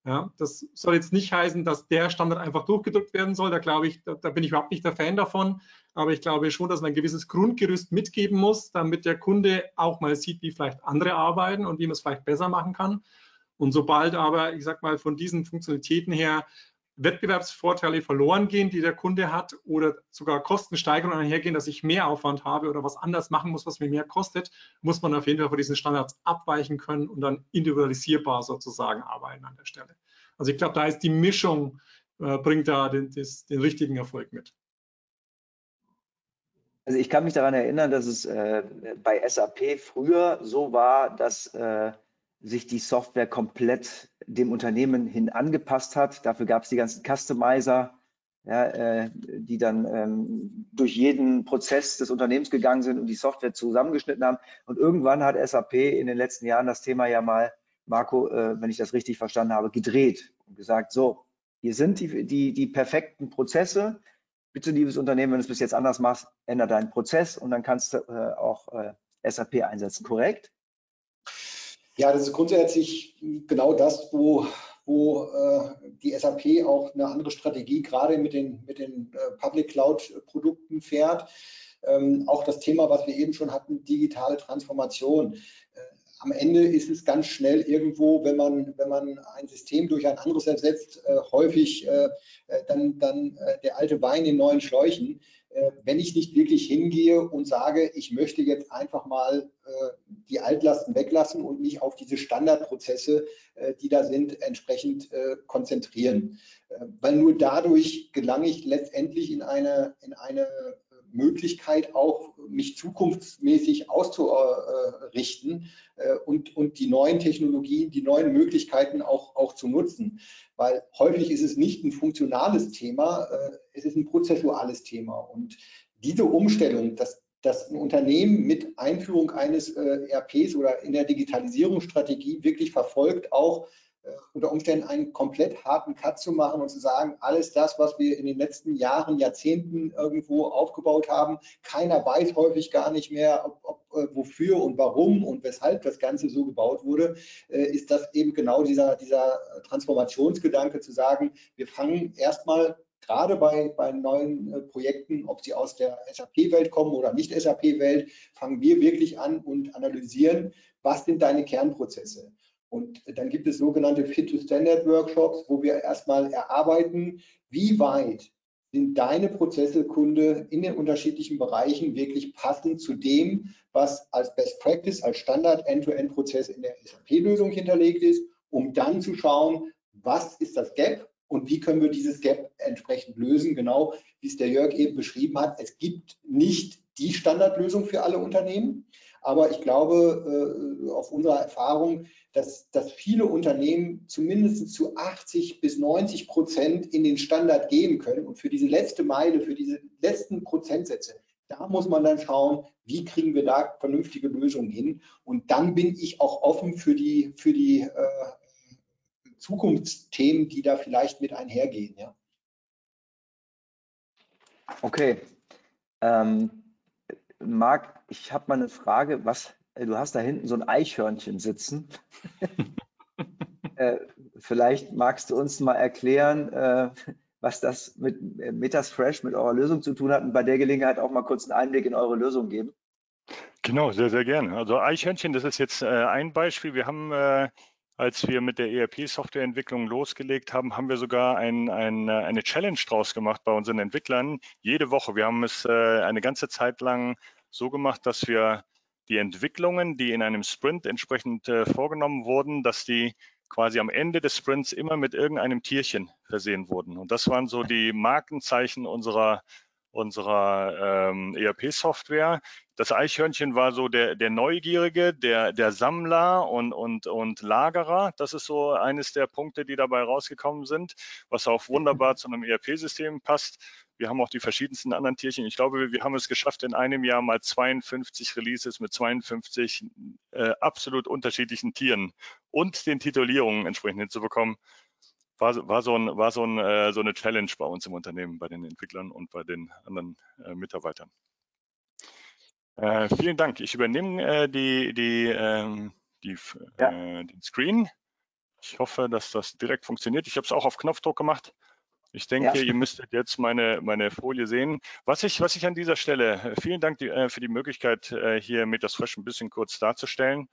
Ja, das soll jetzt nicht heißen, dass der Standard einfach durchgedrückt werden soll. Da glaube ich, da, da, bin ich überhaupt nicht der Fan davon. Aber ich glaube schon, dass man ein gewisses Grundgerüst mitgeben muss, damit der Kunde auch mal sieht, wie vielleicht andere arbeiten und wie man es vielleicht besser machen kann. Und sobald aber, ich sag mal, von diesen Funktionalitäten her Wettbewerbsvorteile verloren gehen, die der Kunde hat oder sogar Kostensteigerungen einhergehen, dass ich mehr Aufwand habe oder was anders machen muss, was mir mehr kostet, muss man auf jeden Fall von diesen Standards abweichen können und dann individualisierbar sozusagen arbeiten an der Stelle. Also ich glaube, da ist die Mischung, äh, bringt da den, des, den richtigen Erfolg mit. Also ich kann mich daran erinnern, dass es äh, bei SAP früher so war, dass äh, sich die Software komplett dem Unternehmen hin angepasst hat. Dafür gab es die ganzen Customizer, ja, äh, die dann ähm, durch jeden Prozess des Unternehmens gegangen sind und die Software zusammengeschnitten haben. Und irgendwann hat SAP in den letzten Jahren das Thema ja mal, Marco, äh, wenn ich das richtig verstanden habe, gedreht und gesagt, so, hier sind die, die, die perfekten Prozesse. Bitte, liebes Unternehmen, wenn du es bis jetzt anders machst, ändere deinen Prozess und dann kannst du äh, auch äh, SAP einsetzen, korrekt? Ja, das ist grundsätzlich genau das, wo, wo äh, die SAP auch eine andere Strategie gerade mit den, mit den äh, Public Cloud-Produkten fährt. Ähm, auch das Thema, was wir eben schon hatten, digitale Transformation. Äh, am Ende ist es ganz schnell irgendwo, wenn man, wenn man ein System durch ein anderes ersetzt, äh, häufig äh, äh, dann, dann der alte Wein in neuen Schläuchen. Äh, wenn ich nicht wirklich hingehe und sage, ich möchte jetzt einfach mal äh, die Altlasten weglassen und mich auf diese Standardprozesse, die da sind, entsprechend konzentrieren. Weil nur dadurch gelange ich letztendlich in eine, in eine Möglichkeit, auch mich zukunftsmäßig auszurichten äh, und, und die neuen Technologien, die neuen Möglichkeiten auch, auch zu nutzen. Weil häufig ist es nicht ein funktionales Thema, äh, es ist ein prozessuales Thema. Und diese Umstellung, dass, dass ein Unternehmen mit Einführung eines äh, ERPs oder in der Digitalisierungsstrategie wirklich verfolgt, auch unter Umständen einen komplett harten Cut zu machen und zu sagen, alles das, was wir in den letzten Jahren, Jahrzehnten irgendwo aufgebaut haben, keiner weiß häufig gar nicht mehr, ob, ob, äh, wofür und warum und weshalb das Ganze so gebaut wurde, äh, ist das eben genau dieser, dieser Transformationsgedanke zu sagen, wir fangen erstmal gerade bei, bei neuen äh, Projekten, ob sie aus der SAP-Welt kommen oder nicht SAP-Welt, fangen wir wirklich an und analysieren, was sind deine Kernprozesse. Und dann gibt es sogenannte Fit-to-Standard-Workshops, wo wir erstmal erarbeiten, wie weit sind deine Prozesse, Kunde, in den unterschiedlichen Bereichen wirklich passend zu dem, was als Best Practice, als Standard End-to-End-Prozess in der SAP-Lösung hinterlegt ist, um dann zu schauen, was ist das Gap und wie können wir dieses Gap entsprechend lösen, genau wie es der Jörg eben beschrieben hat. Es gibt nicht die Standardlösung für alle Unternehmen. Aber ich glaube, äh, auf unserer Erfahrung, dass, dass viele Unternehmen zumindest zu 80 bis 90 Prozent in den Standard gehen können. Und für diese letzte Meile, für diese letzten Prozentsätze, da muss man dann schauen, wie kriegen wir da vernünftige Lösungen hin. Und dann bin ich auch offen für die, für die äh, Zukunftsthemen, die da vielleicht mit einhergehen. Ja. Okay. Ähm, Marc, ich habe mal eine Frage. Was, äh, du hast da hinten so ein Eichhörnchen sitzen. äh, vielleicht magst du uns mal erklären, äh, was das mit äh, Metasfresh, mit eurer Lösung zu tun hat und bei der Gelegenheit auch mal kurz einen Einblick in eure Lösung geben. Genau, sehr, sehr gerne. Also Eichhörnchen, das ist jetzt äh, ein Beispiel. Wir haben, äh, als wir mit der ERP-Softwareentwicklung losgelegt haben, haben wir sogar ein, ein, eine Challenge draus gemacht bei unseren Entwicklern. Jede Woche. Wir haben es eine ganze Zeit lang so gemacht, dass wir die Entwicklungen, die in einem Sprint entsprechend äh, vorgenommen wurden, dass die quasi am Ende des Sprints immer mit irgendeinem Tierchen versehen wurden. Und das waren so die Markenzeichen unserer unserer ähm, ERP-Software. Das Eichhörnchen war so der, der Neugierige, der, der Sammler und, und, und Lagerer. Das ist so eines der Punkte, die dabei rausgekommen sind, was auch wunderbar zu einem ERP-System passt. Wir haben auch die verschiedensten anderen Tierchen. Ich glaube, wir haben es geschafft, in einem Jahr mal 52 Releases mit 52 äh, absolut unterschiedlichen Tieren und den Titulierungen entsprechend hinzubekommen. War, war, so, ein, war so, ein, äh, so eine Challenge bei uns im Unternehmen, bei den Entwicklern und bei den anderen äh, Mitarbeitern. Äh, vielen Dank. Ich übernehme äh, die, die, ähm, die, ja. Äh, den Screen. Ich hoffe, dass das direkt funktioniert. Ich habe es auch auf Knopfdruck gemacht. Ich denke, ja. ihr müsstet jetzt meine, meine Folie sehen. Was ich, was ich an dieser Stelle, äh, vielen Dank für die Möglichkeit, hier Metasfresh ein bisschen kurz darzustellen.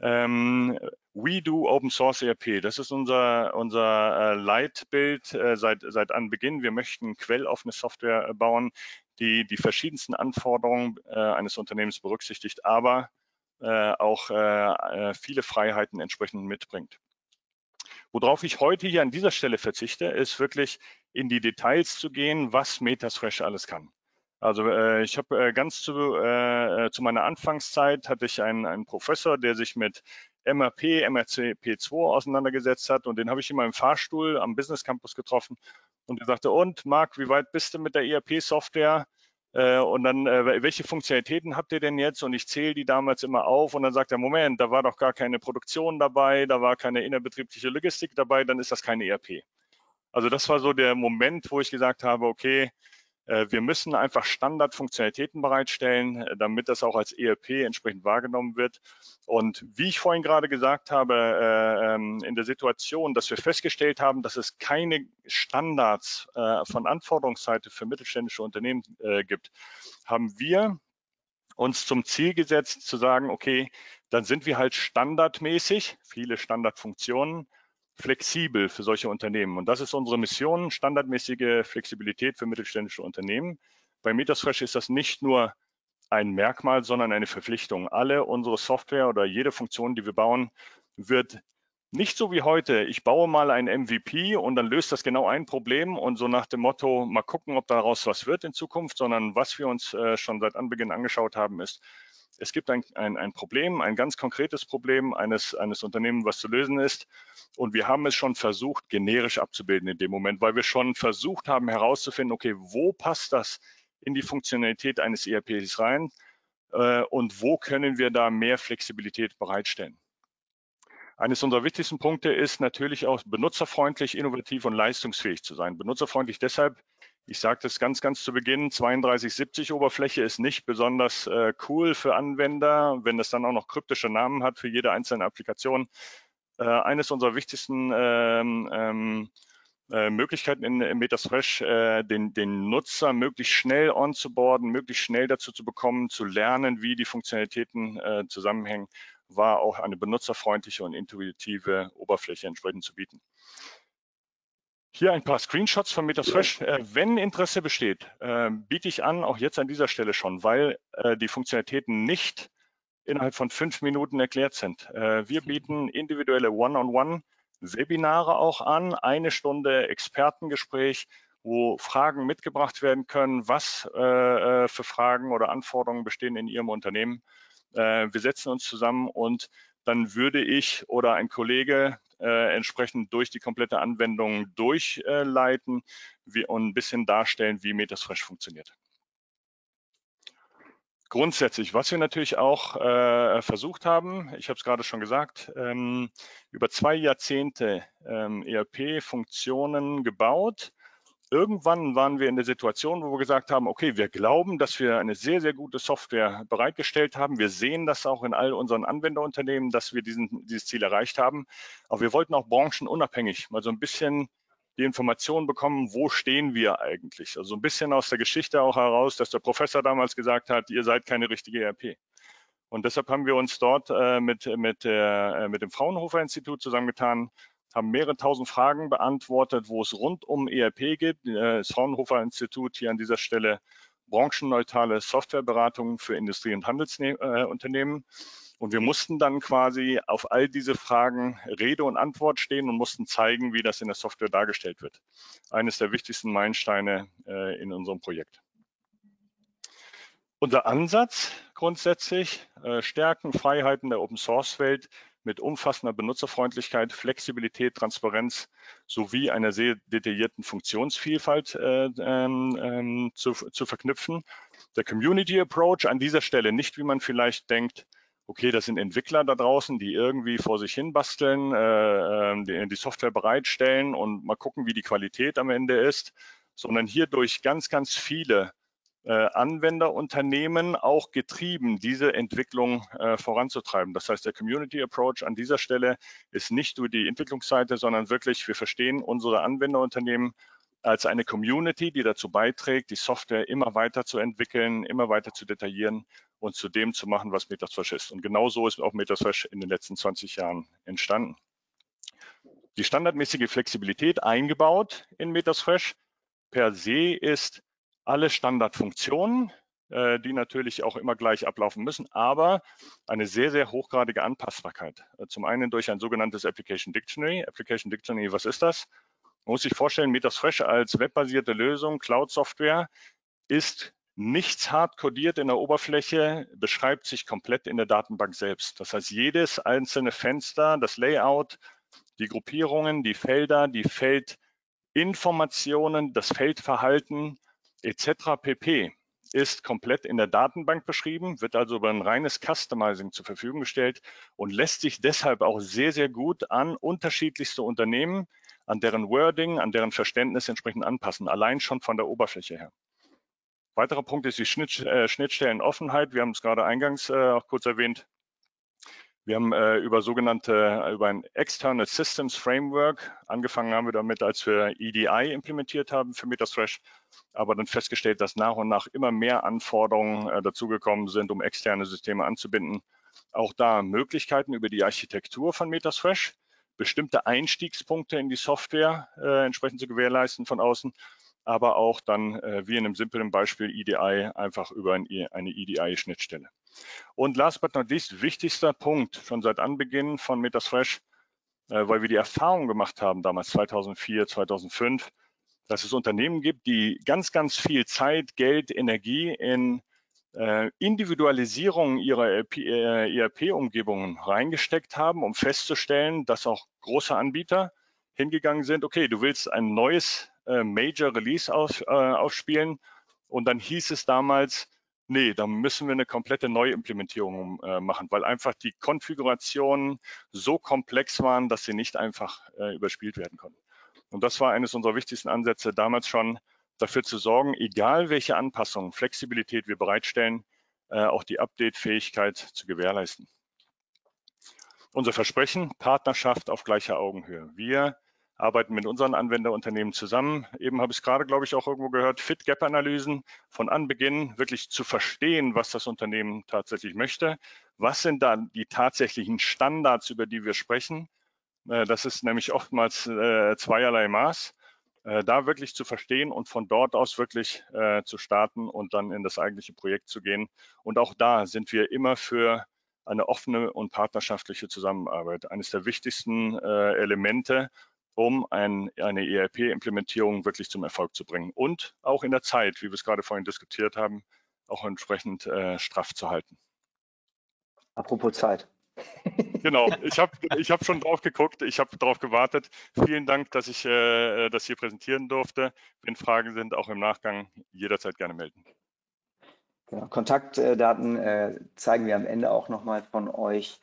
Ähm, we do Open Source ERP. Das ist unser, unser Leitbild seit, seit Anbeginn. Wir möchten quelloffene Software bauen, die die verschiedensten Anforderungen eines Unternehmens berücksichtigt, aber auch viele Freiheiten entsprechend mitbringt. Worauf ich heute hier an dieser Stelle verzichte, ist wirklich in die Details zu gehen, was Metasfresh alles kann. Also äh, ich habe äh, ganz zu, äh, zu meiner Anfangszeit hatte ich einen, einen Professor, der sich mit MRP, MRCP2 auseinandergesetzt hat und den habe ich in meinem Fahrstuhl am Business Campus getroffen und er sagte, und Marc, wie weit bist du mit der ERP-Software? Äh, und dann, äh, welche Funktionalitäten habt ihr denn jetzt? Und ich zähle die damals immer auf und dann sagt er, Moment, da war doch gar keine Produktion dabei, da war keine innerbetriebliche Logistik dabei, dann ist das keine ERP. Also das war so der Moment, wo ich gesagt habe, okay, äh, wir müssen einfach Standardfunktionalitäten bereitstellen, äh, damit das auch als ERP entsprechend wahrgenommen wird. Und wie ich vorhin gerade gesagt habe, äh, ähm, in der Situation, dass wir festgestellt haben, dass es keine Standards von Anforderungsseite für mittelständische Unternehmen gibt, haben wir uns zum Ziel gesetzt zu sagen, okay, dann sind wir halt standardmäßig, viele Standardfunktionen, flexibel für solche Unternehmen. Und das ist unsere Mission, standardmäßige Flexibilität für mittelständische Unternehmen. Bei Metasfresh ist das nicht nur ein Merkmal, sondern eine Verpflichtung. Alle unsere Software oder jede Funktion, die wir bauen, wird nicht so wie heute, ich baue mal ein MVP und dann löst das genau ein Problem und so nach dem Motto, mal gucken, ob daraus was wird in Zukunft, sondern was wir uns äh, schon seit Anbeginn angeschaut haben, ist, es gibt ein, ein, ein Problem, ein ganz konkretes Problem eines, eines Unternehmens, was zu lösen ist. Und wir haben es schon versucht, generisch abzubilden in dem Moment, weil wir schon versucht haben herauszufinden, okay, wo passt das in die Funktionalität eines ERPs rein äh, und wo können wir da mehr Flexibilität bereitstellen. Eines unserer wichtigsten Punkte ist natürlich auch benutzerfreundlich, innovativ und leistungsfähig zu sein. Benutzerfreundlich deshalb, ich sagte es ganz, ganz zu Beginn, 3270 Oberfläche ist nicht besonders äh, cool für Anwender, wenn es dann auch noch kryptische Namen hat für jede einzelne Applikation. Äh, eines unserer wichtigsten ähm, ähm, äh, Möglichkeiten in, in Metasfresh, äh, den, den Nutzer möglichst schnell onzuboarden, möglichst schnell dazu zu bekommen, zu lernen, wie die Funktionalitäten äh, zusammenhängen, war auch eine benutzerfreundliche und intuitive Oberfläche entsprechend zu bieten. Hier ein paar Screenshots von Metasfresh. Äh, wenn Interesse besteht, äh, biete ich an, auch jetzt an dieser Stelle schon, weil äh, die Funktionalitäten nicht innerhalb von fünf Minuten erklärt sind. Äh, wir bieten individuelle One-on-One-Webinare auch an, eine Stunde Expertengespräch, wo Fragen mitgebracht werden können, was äh, äh, für Fragen oder Anforderungen bestehen in Ihrem Unternehmen. wir setzen uns zusammen und dann würde ich oder ein Kollege äh, entsprechend durch die komplette Anwendung durchleiten wie, und ein bisschen darstellen, wie Metasfresh funktioniert. Grundsätzlich, was wir natürlich auch äh, versucht haben, ich habe es gerade schon gesagt, ähm, über zwei Jahrzehnte ähm, ERP-Funktionen gebaut, irgendwann waren wir in der Situation, wo wir gesagt haben, okay, wir glauben, dass wir eine sehr, sehr gute Software bereitgestellt haben. Wir sehen das auch in all unseren Anwenderunternehmen, dass wir diesen, dieses Ziel erreicht haben. Aber wir wollten auch branchenunabhängig mal so ein bisschen die Information bekommen, wo stehen wir eigentlich? Also ein bisschen aus der Geschichte auch heraus, dass der Professor damals gesagt hat, ihr seid keine richtige ERP. Und deshalb haben wir uns dort äh, mit, mit, äh, mit dem Fraunhofer Institut zusammengetan haben mehrere tausend Fragen beantwortet, wo es rund um ERP geht. Das Fraunhofer Institut hier an dieser Stelle branchenneutrale Softwareberatung für Industrie- und Handelsunternehmen. Und wir mussten dann quasi auf all diese Fragen Rede und Antwort stehen und mussten zeigen, wie das in der Software dargestellt wird. Eines der wichtigsten Meilensteine äh, in unserem Projekt. Unser Ansatz grundsätzlich, äh, Stärken, Freiheiten der Open-Source-Welt mit umfassender Benutzerfreundlichkeit, Flexibilität, Transparenz sowie einer sehr detaillierten Funktionsvielfalt äh, ähm, ähm, zu, zu verknüpfen. Der Community Approach an dieser Stelle nicht, wie man vielleicht denkt, okay, das sind Entwickler da draußen, die irgendwie vor sich hin basteln, äh, ähm, die, die Software bereitstellen und mal gucken, wie die Qualität am Ende ist, sondern hier durch ganz, ganz viele Anwenderunternehmen auch getrieben, diese Entwicklung äh, voranzutreiben. Das heißt, der Community Approach an dieser Stelle ist nicht nur die Entwicklungsseite, sondern wirklich, wir verstehen unsere Anwenderunternehmen als eine Community, die dazu beiträgt, die Software immer weiter zu entwickeln, immer weiter zu detaillieren und zu dem zu machen, was Metasfresh ist. Und genau so ist auch Metasfresh in den letzten 20 Jahren entstanden. Die standardmäßige Flexibilität eingebaut in Metasfresh per se ist alle Standardfunktionen, äh, die natürlich auch immer gleich ablaufen müssen, aber eine sehr, sehr hochgradige Anpassbarkeit. Äh, zum einen durch ein sogenanntes Application Dictionary. Application Dictionary, was ist das? Man muss sich vorstellen, Metasfresh als webbasierte Lösung, Cloud-Software, ist Nichts hart codiert in der Oberfläche beschreibt sich komplett in der Datenbank selbst. Das heißt, jedes einzelne Fenster, das Layout, die Gruppierungen, die Felder, die Feldinformationen, das Feldverhalten etc. pp ist komplett in der Datenbank beschrieben, wird also über ein reines Customizing zur Verfügung gestellt und lässt sich deshalb auch sehr, sehr gut an unterschiedlichste Unternehmen, an deren Wording, an deren Verständnis entsprechend anpassen, allein schon von der Oberfläche her. Weiterer Punkt ist die Schnitt, äh, Schnittstellenoffenheit. Wir haben es gerade eingangs äh, auch kurz erwähnt. Wir haben äh, über sogenannte, über ein External Systems Framework, angefangen haben wir damit, als wir EDI implementiert haben für MetaThresh, aber dann festgestellt, dass nach und nach immer mehr Anforderungen äh, dazugekommen sind, um externe Systeme anzubinden. Auch da Möglichkeiten über die Architektur von MetaThresh, bestimmte Einstiegspunkte in die Software äh, entsprechend zu gewährleisten von außen aber auch dann äh, wie in einem simplen Beispiel EDI einfach über ein, eine EDI-Schnittstelle. Und last but not least, wichtigster Punkt schon seit Anbeginn von Metasfresh, äh, weil wir die Erfahrung gemacht haben, damals 2004, 2005, dass es Unternehmen gibt, die ganz, ganz viel Zeit, Geld, Energie in äh, Individualisierung ihrer ERP-Umgebungen reingesteckt haben, um festzustellen, dass auch große Anbieter hingegangen sind, okay, du willst ein neues äh, Major Release auf, äh, aufspielen. Und dann hieß es damals, nee, da müssen wir eine komplette Neuimplementierung äh, machen, weil einfach die Konfigurationen so komplex waren, dass sie nicht einfach äh, überspielt werden konnten. Und das war eines unserer wichtigsten Ansätze damals schon, dafür zu sorgen, egal welche Anpassungen, Flexibilität wir bereitstellen, äh, auch die Update-Fähigkeit zu gewährleisten. Unser Versprechen, Partnerschaft auf gleicher Augenhöhe. Wir arbeiten mit unseren Anwenderunternehmen zusammen. Eben habe ich es gerade, glaube ich, auch irgendwo gehört, Fit-Gap-Analysen von Anbeginn wirklich zu verstehen, was das Unternehmen tatsächlich möchte. Was sind dann die tatsächlichen Standards, über die wir sprechen? Äh, das ist nämlich oftmals äh, zweierlei Maß. Äh, da wirklich zu verstehen und von dort aus wirklich zu starten und dann in das eigentliche Projekt zu gehen. Und auch da sind wir immer für eine offene und partnerschaftliche Zusammenarbeit. Eines der wichtigsten Elemente, um ein, eine ERP-Implementierung wirklich zum Erfolg zu bringen und auch in der Zeit, wie wir es gerade vorhin diskutiert haben, auch entsprechend äh, straff zu halten. Apropos Zeit. genau, ich habe ich hab schon drauf geguckt, ich habe darauf gewartet. Vielen Dank, dass ich äh, das hier präsentieren durfte. Wenn Fragen sind, auch im Nachgang jederzeit gerne melden. Genau, Kontaktdaten äh, zeigen wir am Ende auch nochmal von euch.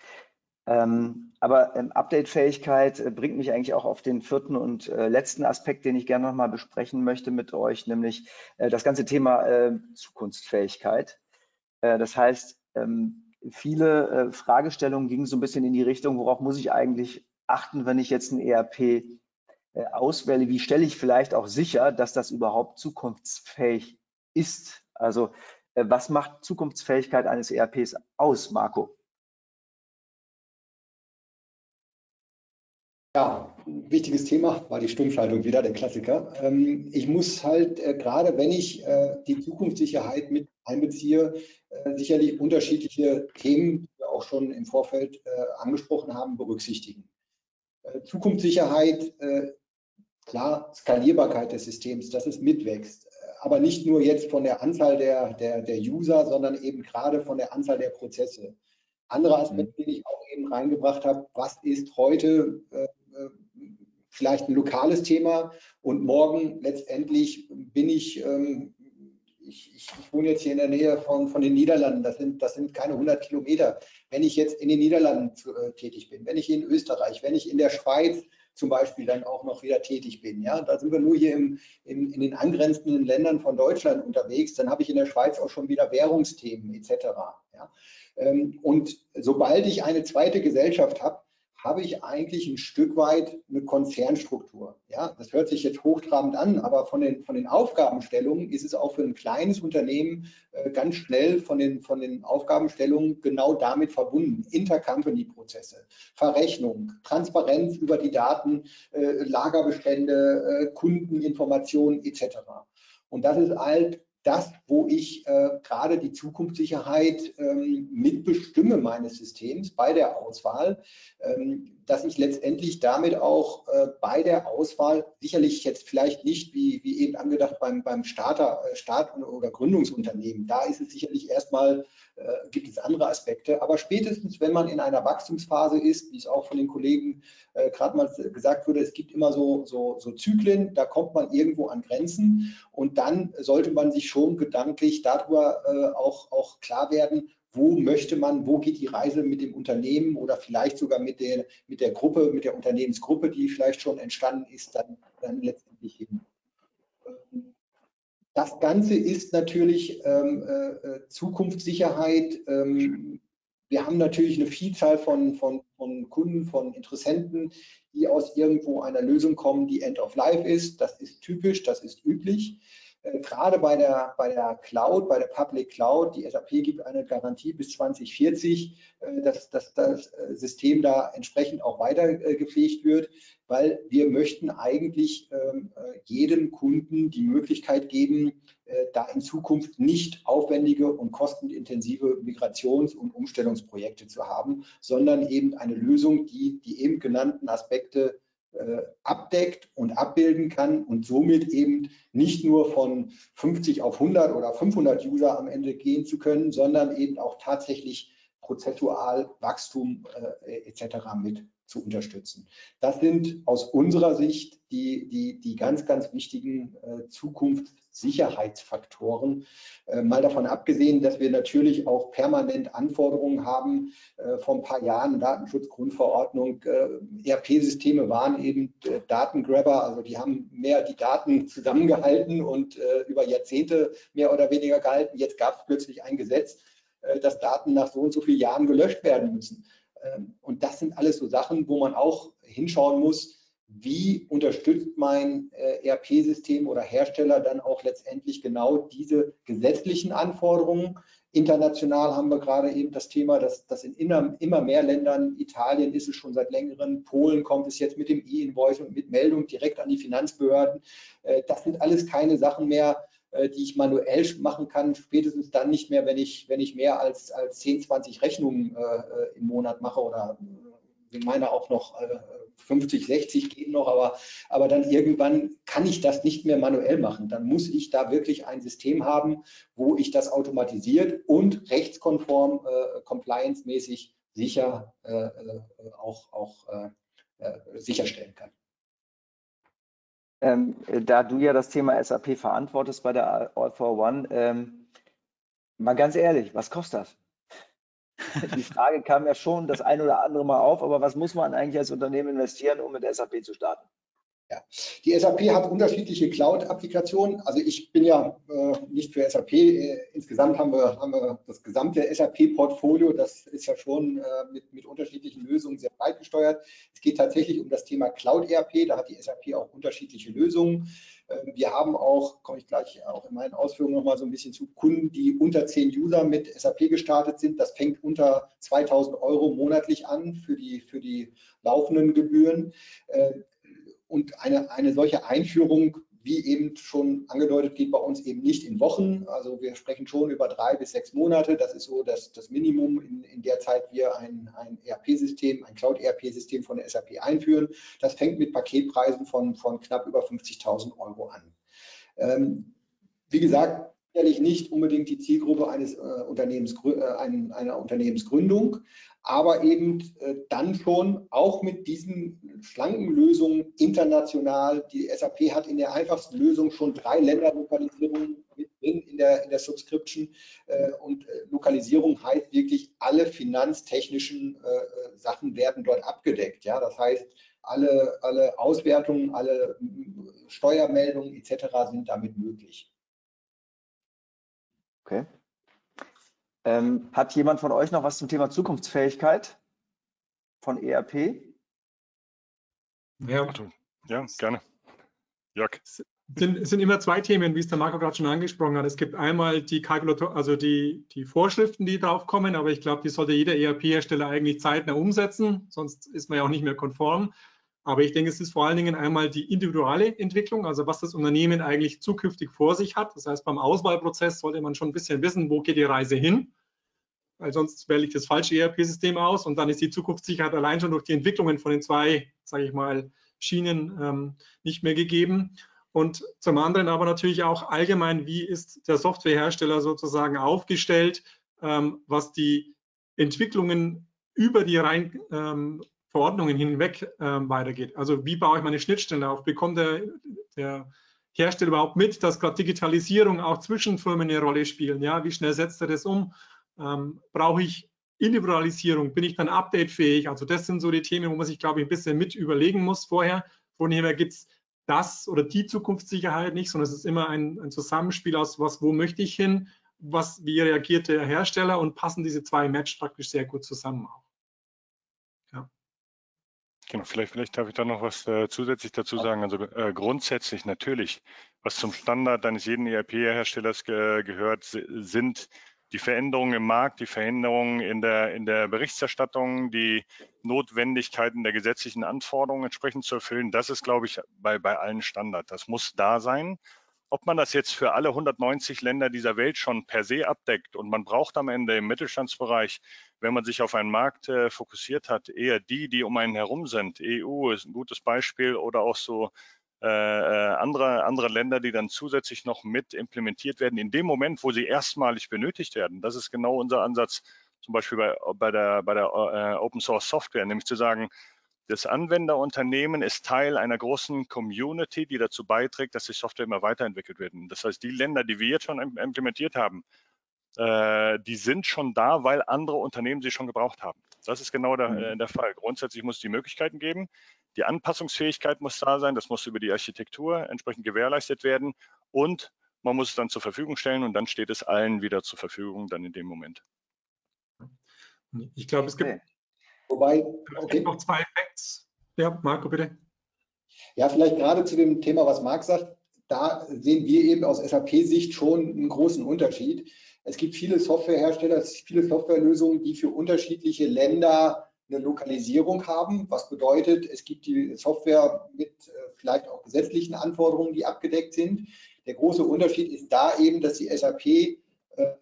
Ähm, aber ähm, Update-Fähigkeit äh, bringt mich eigentlich auch auf den vierten und äh, letzten Aspekt, den ich gerne nochmal besprechen möchte mit euch, nämlich äh, das ganze Thema äh, Zukunftsfähigkeit. Äh, das heißt, ähm, viele äh, Fragestellungen gingen so ein bisschen in die Richtung, worauf muss ich eigentlich achten, wenn ich jetzt ein ERP auswähle? Wie stelle ich vielleicht auch sicher, dass das überhaupt zukunftsfähig ist? Also was macht Zukunftsfähigkeit eines ERPs aus, Marco? Ja, wichtiges Thema war die Stummschaltung wieder, der Klassiker. Ähm, ich muss halt, äh, gerade wenn ich äh, die Zukunftssicherheit mit einbeziehe, äh, sicherlich unterschiedliche Themen, die wir auch schon im Vorfeld angesprochen haben, berücksichtigen. Zukunftssicherheit, klar, Skalierbarkeit des Systems, dass es mitwächst. Aber nicht nur jetzt von der Anzahl der, der, der User, sondern eben gerade von der Anzahl der Prozesse. Anderer Aspekt, den ich auch eben reingebracht habe, was ist heute vielleicht ein lokales Thema und morgen letztendlich bin ich, ähm, ich, ich, ich, wohne jetzt hier in der Nähe von, von den Niederlanden, das sind, das sind keine 100 Kilometer. Wenn ich jetzt in den Niederlanden zu, äh, tätig bin, wenn ich in Österreich, wenn ich in der Schweiz zum Beispiel dann auch noch wieder tätig bin. Ja, da sind wir nur hier im, in, in den angrenzenden Ländern von Deutschland unterwegs. Dann habe ich in der Schweiz auch schon wieder Währungsthemen etc. Ja, ähm, und sobald ich eine zweite Gesellschaft habe, habe ich eigentlich ein Stück weit eine Konzernstruktur. Ja, das hört sich jetzt hochtrabend an, aber von den, von den Aufgabenstellungen ist es auch für ein kleines Unternehmen äh, ganz schnell von den, von den Aufgabenstellungen genau damit verbunden. Intercompany-Prozesse, Verrechnung, Transparenz über die Daten, äh, Lagerbestände, äh, Kundeninformationen etc. Und das ist halt das, wo ich äh, gerade die Zukunftssicherheit ähm, mitbestimme meines Systems bei der Auswahl. Ähm, dass ich letztendlich damit auch äh, bei der Auswahl sicherlich jetzt vielleicht nicht wie, wie eben angedacht beim, beim Starter, äh, Start- oder Gründungsunternehmen. Da ist es sicherlich erstmal, äh, gibt es andere Aspekte. Aber spätestens, wenn man in einer Wachstumsphase ist, wie es auch von den Kollegen äh, gerade mal gesagt wurde, es gibt immer so, so, so Zyklen, da kommt man irgendwo an Grenzen und dann sollte man sich schon gedanklich darüber äh, auch, auch klar werden, wo möchte man, wo geht die Reise mit dem Unternehmen oder vielleicht sogar mit der, mit der Gruppe, mit der Unternehmensgruppe, die vielleicht schon entstanden ist, dann, dann letztendlich hin. Das Ganze ist natürlich ähm, äh, Zukunftssicherheit. Ähm, wir haben natürlich eine Vielzahl von, von, von Kunden, von Interessenten, die aus irgendwo einer Lösung kommen, die End of Life ist. Das ist typisch, das ist üblich. Äh, gerade bei der, bei der Cloud, bei der Public Cloud, die SAP gibt eine Garantie bis 2040, äh, dass, dass das äh, System da entsprechend auch weiter gepflegt wird, weil wir möchten eigentlich ähm, jedem Kunden die Möglichkeit geben, da in Zukunft nicht aufwendige und kostenintensive Migrations- und Umstellungsprojekte zu haben, sondern eben eine Lösung, die die eben genannten Aspekte abdeckt und abbilden kann und somit eben nicht nur von 50 auf 100 oder 500 User am Ende gehen zu können, sondern eben auch tatsächlich prozessual Wachstum äh, etc. mit zu unterstützen. Das sind aus unserer Sicht die, die, die ganz, ganz wichtigen äh, Zukunftssicherheitsfaktoren. Äh, mal davon abgesehen, dass wir natürlich auch permanent Anforderungen haben. Äh, vor ein paar Jahren Datenschutzgrundverordnung, äh, ERP-Systeme waren eben äh, Datengrabber, also die haben mehr die Daten zusammengehalten und äh, über Jahrzehnte mehr oder weniger gehalten. Jetzt gab es plötzlich ein Gesetz, dass Daten nach so und so vielen Jahren gelöscht werden müssen. Ähm, und das sind alles so Sachen, wo man auch hinschauen muss, wie unterstützt mein äh, ERP-System oder Hersteller dann auch letztendlich genau diese gesetzlichen Anforderungen. International haben wir gerade eben das Thema, dass, dass in immer mehr Ländern, Italien ist es schon seit längerem, Polen kommt es jetzt mit dem E-Invoice und mit Meldung direkt an die Finanzbehörden. Äh, das sind alles keine Sachen mehr, äh, die ich manuell machen kann, spätestens dann nicht mehr, wenn ich, wenn ich mehr als, als 10, 20 Rechnungen äh, äh, im Monat mache oder ich meine auch noch äh, 50, 60 gehen noch, aber, aber dann irgendwann kann ich das nicht mehr manuell machen. Dann muss ich da wirklich ein System haben, wo ich das automatisiert und rechtskonform, äh, compliance-mäßig sicher äh, äh auch, auch sicherstellen kann. Ähm, da du ja das Thema SAP verantwortest bei der All for One, ähm, mal ganz ehrlich, was kostet das? Die Frage kam ja schon das ein oder andere Mal auf, aber was muss man eigentlich als Unternehmen investieren, um mit SAP zu starten? Ja, die SAP hat unterschiedliche Cloud-Applikationen. Also ich bin ja äh, nicht für SAP. Äh, insgesamt haben wir, haben wir das gesamte SAP-Portfolio. Das ist ja schon äh, mit, mit unterschiedlichen Lösungen sehr breit gesteuert. Es geht tatsächlich um das Thema Cloud-ERP. Da hat die SAP auch unterschiedliche Lösungen. Ähm, wir haben auch, komme ich gleich auch in meinen Ausführungen nochmal so ein bisschen zu, Kunden, die unter 10 User mit SAP gestartet sind. Das fängt unter 2000 Euro monatlich an für die, für die laufenden Gebühren. Und eine, eine solche Einführung, wie eben schon angedeutet, geht bei uns eben nicht in Wochen. Also wir sprechen schon über drei bis sechs Monate. Das ist so das, das Minimum, in, in der Zeit wir ein, ein ERP-System, ein Cloud-ERP-System von der SAP einführen. Das fängt mit Paketpreisen von, von knapp über 50.000 Euro an. Ähm, wie gesagt, sicherlich nicht unbedingt die Zielgruppe eines äh, Unternehmens, äh, einer Unternehmensgründung, aber eben äh, dann schon auch mit diesen schlanken Lösungen international. Die SAP hat in der einfachsten Lösung schon drei Länderlokalisierungen mit drin in der, in der Subscription. Äh, und äh, Lokalisierung heißt wirklich, alle finanztechnischen Sachen werden dort abgedeckt. Ja, das heißt, alle, alle Auswertungen, alle Steuermeldungen etc. sind damit möglich. Okay. Ähm, hat jemand von euch noch was zum Thema Zukunftsfähigkeit von ERP? Ja, ja gerne. Jörg. Es sind, sind immer zwei Themen, wie es der Marco gerade schon angesprochen hat. Es gibt einmal die Kalkulator, also die, die Vorschriften, die drauf kommen, aber ich glaube, die sollte jeder ERP-Hersteller eigentlich zeitnah umsetzen, sonst ist man ja auch nicht mehr konform. Aber ich denke, es ist vor allen Dingen einmal die individuelle Entwicklung, also was das Unternehmen eigentlich zukünftig vor sich hat. Das heißt, beim Auswahlprozess sollte man schon ein bisschen wissen, wo geht die Reise hin. weil sonst wähle ich das falsche ERP-System aus und dann ist die Zukunftssicherheit allein schon durch die Entwicklungen von den zwei, sage ich mal, Schienen ähm, nicht mehr gegeben. Und zum anderen aber natürlich auch allgemein, wie ist der Softwarehersteller sozusagen aufgestellt, ähm, was die Entwicklungen über die rein ähm, Verordnungen hinweg ähm, weitergeht. Also wie baue ich meine Schnittstelle auf? Bekommt der, der Hersteller überhaupt mit, dass gerade Digitalisierung auch zwischen Firmen eine Rolle spielen? Ja, wie schnell setzt er das um? Ähm, brauche ich Individualisierung? Bin ich dann updatefähig? Also das sind so die Themen, wo man sich, glaube ich, ein bisschen mit überlegen muss vorher. Von dem her gibt es das oder die Zukunftssicherheit nicht, sondern es ist immer ein, ein, Zusammenspiel aus was, wo möchte ich hin, was, wie reagiert der Hersteller und passen diese zwei Match praktisch sehr gut zusammen auch. Genau, vielleicht, vielleicht darf ich da noch was äh, zusätzlich dazu sagen. Also äh, grundsätzlich natürlich, was zum Standard eines jeden ERP-Herstellers ge gehört, sind die Veränderungen im Markt, die Veränderungen in der, in der Berichterstattung, die Notwendigkeiten der gesetzlichen Anforderungen entsprechend zu erfüllen. Das ist, glaube ich, bei, bei allen Standard. Das muss da sein. Ob man das jetzt für alle 190 Länder dieser Welt schon per se abdeckt und man braucht am Ende im Mittelstandsbereich, wenn man sich auf einen Markt äh, fokussiert hat, eher die, die um einen herum sind. EU ist ein gutes Beispiel oder auch so äh, äh, andere, andere Länder, die dann zusätzlich noch mit implementiert werden, in dem Moment, wo sie erstmalig benötigt werden. Das ist genau unser Ansatz, zum Beispiel bei, bei der, bei der äh, Open Source Software, nämlich zu sagen, das Anwenderunternehmen ist Teil einer großen Community, die dazu beiträgt, dass die Software immer weiterentwickelt wird. Das heißt, die Länder, die wir jetzt schon implementiert haben, äh, die sind schon da, weil andere Unternehmen sie schon gebraucht haben. Das ist genau der, mhm. äh, der Fall. Grundsätzlich muss es die Möglichkeiten geben. Die Anpassungsfähigkeit muss da sein. Das muss über die Architektur entsprechend gewährleistet werden. Und man muss es dann zur Verfügung stellen und dann steht es allen wieder zur Verfügung, dann in dem Moment. Ich glaube, es gibt, Wobei, okay. es gibt noch zwei Facts. Ja, Marco, bitte. Ja, vielleicht gerade zu dem Thema, was Marc sagt, da sehen wir eben aus SAP-Sicht schon einen großen Unterschied. Es gibt viele Softwarehersteller, viele Softwarelösungen, die für unterschiedliche Länder eine Lokalisierung haben, was bedeutet, es gibt die Software mit äh, vielleicht auch gesetzlichen Anforderungen, die abgedeckt sind. Der große Unterschied ist da eben, dass die SAP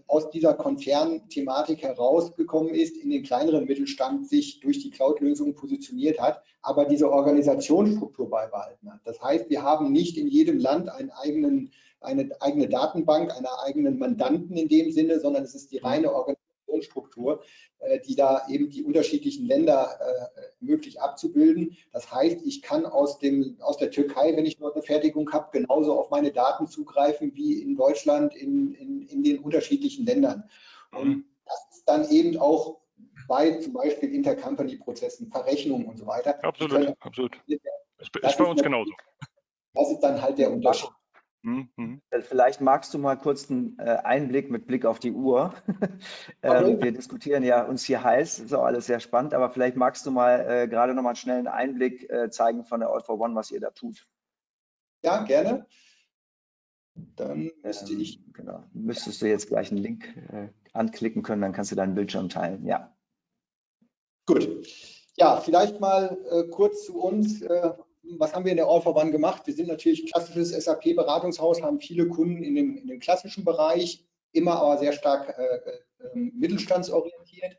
aus dieser Konzernthematik herausgekommen ist, in den kleineren Mittelstand sich durch die Cloud-Lösung positioniert hat, aber diese Organisationsstruktur beibehalten hat. Das heißt, wir haben nicht in jedem Land einen eigenen eine eigene Datenbank, einen eigenen Mandanten in dem Sinne, sondern es ist die reine Organisationsstruktur, äh, die da eben die unterschiedlichen Länder äh, möglich abzubilden. Das heißt, ich kann aus, dem, aus der Türkei, wenn ich dort eine Fertigung habe, genauso auf meine Daten zugreifen wie in Deutschland in, in, in den unterschiedlichen Ländern. Und mhm. das ist dann eben auch bei zum Beispiel Intercompany-Prozessen, Verrechnungen und so weiter. Absolut, können, absolut. Das ist bei uns genauso. Das ist dann halt der Unterschied. Mhm. Äh, vielleicht magst du mal kurz einen äh, Einblick mit Blick auf die Uhr. Ähm, okay. Wir diskutieren ja uns hier heiß, ist auch alles sehr spannend, aber vielleicht magst du mal äh, gerade noch mal einen schnellen Einblick zeigen von der All for One, was ihr da tut. Ja, gerne. Dann müsste ähm, ich. Genau. Müsstest du jetzt gleich einen Link äh, anklicken können, dann kannst du deinen Bildschirm teilen. Ja. Gut. Ja, vielleicht mal äh, kurz zu uns. Äh, was haben wir in der All for One gemacht? Wir sind natürlich klassisches SAP-Beratungshaus, haben viele Kunden in dem, in dem, klassischen Bereich, immer aber sehr stark äh, äh, mittelstandsorientiert.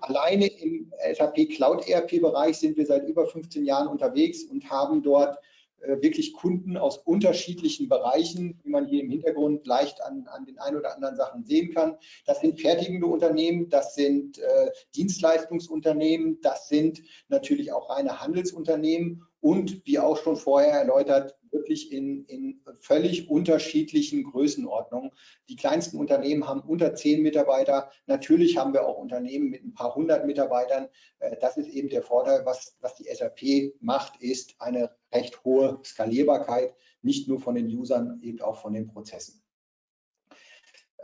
Alleine im SAP Cloud ERP-Bereich sind wir seit über 15 Jahren unterwegs und haben dort äh, wirklich Kunden aus unterschiedlichen Bereichen, wie man hier im Hintergrund leicht an, an den ein oder anderen Sachen sehen kann. Das sind fertigende Unternehmen, das sind äh, Dienstleistungsunternehmen, das sind natürlich auch reine Handelsunternehmen und wie auch schon vorher erläutert, wirklich in, in völlig unterschiedlichen Größenordnungen. Die kleinsten Unternehmen haben unter zehn Mitarbeiter. Natürlich haben wir auch Unternehmen mit ein paar hundert Mitarbeitern. Äh, das ist eben der Vorteil, was, was die SAP macht, ist eine recht hohe Skalierbarkeit, nicht nur von den Usern, eben auch von den Prozessen.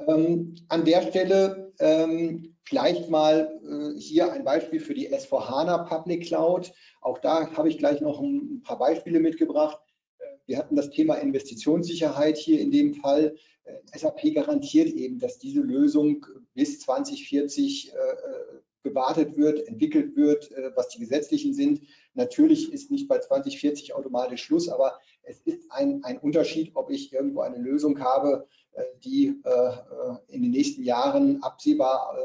Ähm, an der Stelle ähm, vielleicht mal äh, hier ein Beispiel für die S4HANA Public Cloud. Auch da habe ich gleich noch ein paar Beispiele mitgebracht. Äh, wir hatten das Thema Investitionssicherheit hier in dem Fall. Äh, SAP garantiert eben, dass diese Lösung bis 2040 äh, gewartet wird, entwickelt wird, was die gesetzlichen sind. Natürlich ist nicht bei 2040 automatisch Schluss, aber es ist ein, ein Unterschied, ob ich irgendwo eine Lösung habe, die in den nächsten Jahren absehbar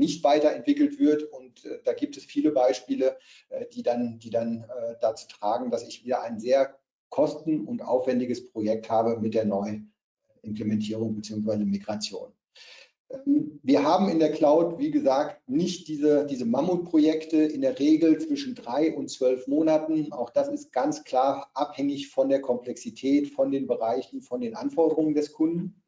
nicht weiterentwickelt wird. Und äh, da gibt es viele Beispiele, äh, die dann, die dann äh, dazu tragen, dass ich wieder ein sehr kosten- und aufwendiges Projekt habe mit der Neuimplementierung bzw. Migration. Wir haben in der Cloud, wie gesagt, nicht diese, diese Mammutprojekte in der Regel zwischen drei und zwölf Monaten. Auch das ist ganz klar abhängig von der Komplexität, von den Bereichen, von den Anforderungen des Kunden.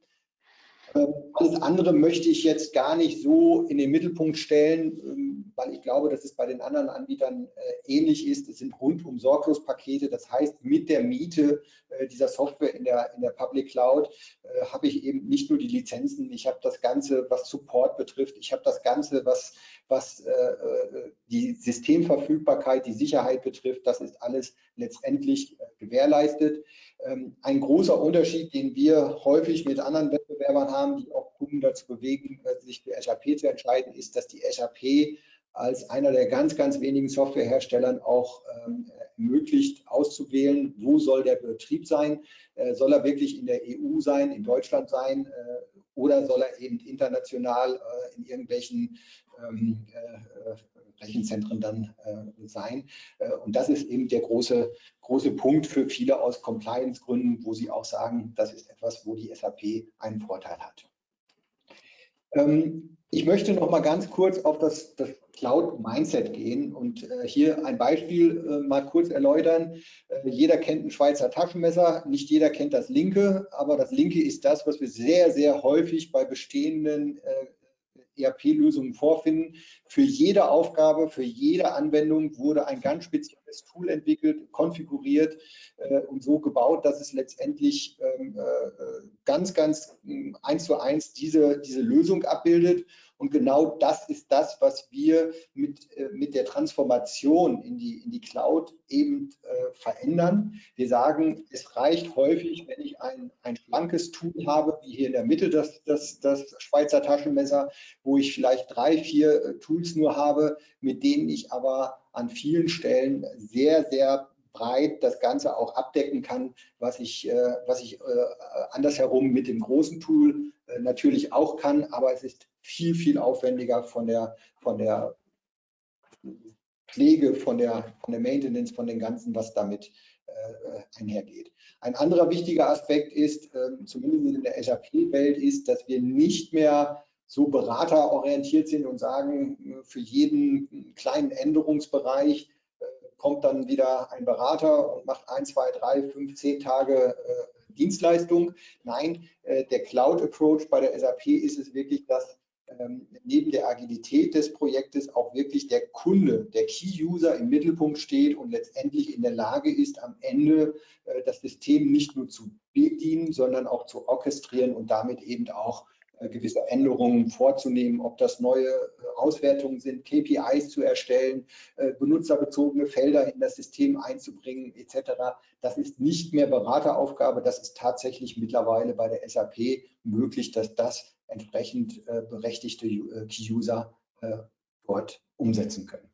Ähm, alles andere möchte ich jetzt gar nicht so in den Mittelpunkt stellen, ähm, weil ich glaube, dass es bei den anderen Anbietern äh, ähnlich ist. Es sind rundum sorglos Pakete. Das heißt, mit der Miete äh, dieser Software in der, in der Public Cloud äh, habe ich eben nicht nur die Lizenzen, ich habe das Ganze, was Support betrifft, ich habe das Ganze, was, was die Systemverfügbarkeit, die Sicherheit betrifft. Das ist alles letztendlich gewährleistet. Ähm, ein großer Unterschied, den wir häufig mit anderen Wettbewerbern haben, die auch Kunden dazu bewegen, sich für SAP zu entscheiden, ist, dass die SAP als einer der ganz, ganz wenigen Softwareherstellern auch ähm, ermöglicht auszuwählen, wo soll der Betrieb sein. Äh, soll er wirklich in der EU sein, in Deutschland sein äh, oder soll er eben international äh, in irgendwelchen ähm, äh, Rechenzentren dann äh, sein. Äh, und das ist eben der große, große Punkt für viele aus Compliance-Gründen, wo sie auch sagen, das ist etwas, wo die SAP einen Vorteil hat. Ähm, ich möchte noch mal ganz kurz auf das, das Cloud-Mindset gehen und äh, hier ein Beispiel äh, mal kurz erläutern. Äh, jeder kennt ein Schweizer Taschenmesser, nicht jeder kennt das linke, aber das linke ist das, was wir sehr, sehr häufig bei bestehenden äh, ERP-Lösungen vorfinden. Für jede Aufgabe, für jede Anwendung wurde ein ganz spezielles Tool entwickelt, konfiguriert äh, und so gebaut, dass es letztendlich ähm, äh, ganz, ganz äh, eins zu eins diese, diese Lösung abbildet. Und genau das ist das, was wir mit, äh, mit der Transformation in die, in die Cloud eben äh, verändern. Wir sagen, es reicht häufig, wenn ich ein, ein schlankes Tool habe, wie hier in der Mitte das, das, das Schweizer Taschenmesser, wo ich vielleicht drei, vier äh, Tools nur habe, mit denen ich aber an vielen Stellen sehr, sehr breit das Ganze auch abdecken kann, was ich, äh, was ich äh, andersherum mit dem großen Tool äh, natürlich auch kann, aber es ist viel, viel aufwendiger von der, von der Pflege, von der, von der Maintenance, von dem Ganzen, was damit äh, einhergeht. Ein anderer wichtiger Aspekt ist, äh, zumindest in der SAP-Welt, ist, dass wir nicht mehr so beraterorientiert sind und sagen, für jeden kleinen Änderungsbereich äh, kommt dann wieder ein Berater und macht ein, zwei, drei, fünf, zehn Tage äh, Dienstleistung. Nein, äh, der Cloud-Approach bei der SAP ist es wirklich, dass ähm, neben der Agilität des Projektes auch wirklich der Kunde, der Key-User im Mittelpunkt steht und letztendlich in der Lage ist, am Ende das System nicht nur zu bedienen, sondern auch zu orchestrieren und damit eben auch gewisse Änderungen vorzunehmen, ob das neue äh, Auswertungen sind, KPIs zu erstellen, äh, benutzerbezogene Felder in das System einzubringen etc. Das ist nicht mehr Berateraufgabe, das ist tatsächlich mittlerweile bei der SAP möglich, dass das entsprechend berechtigte Key-User dort umsetzen können.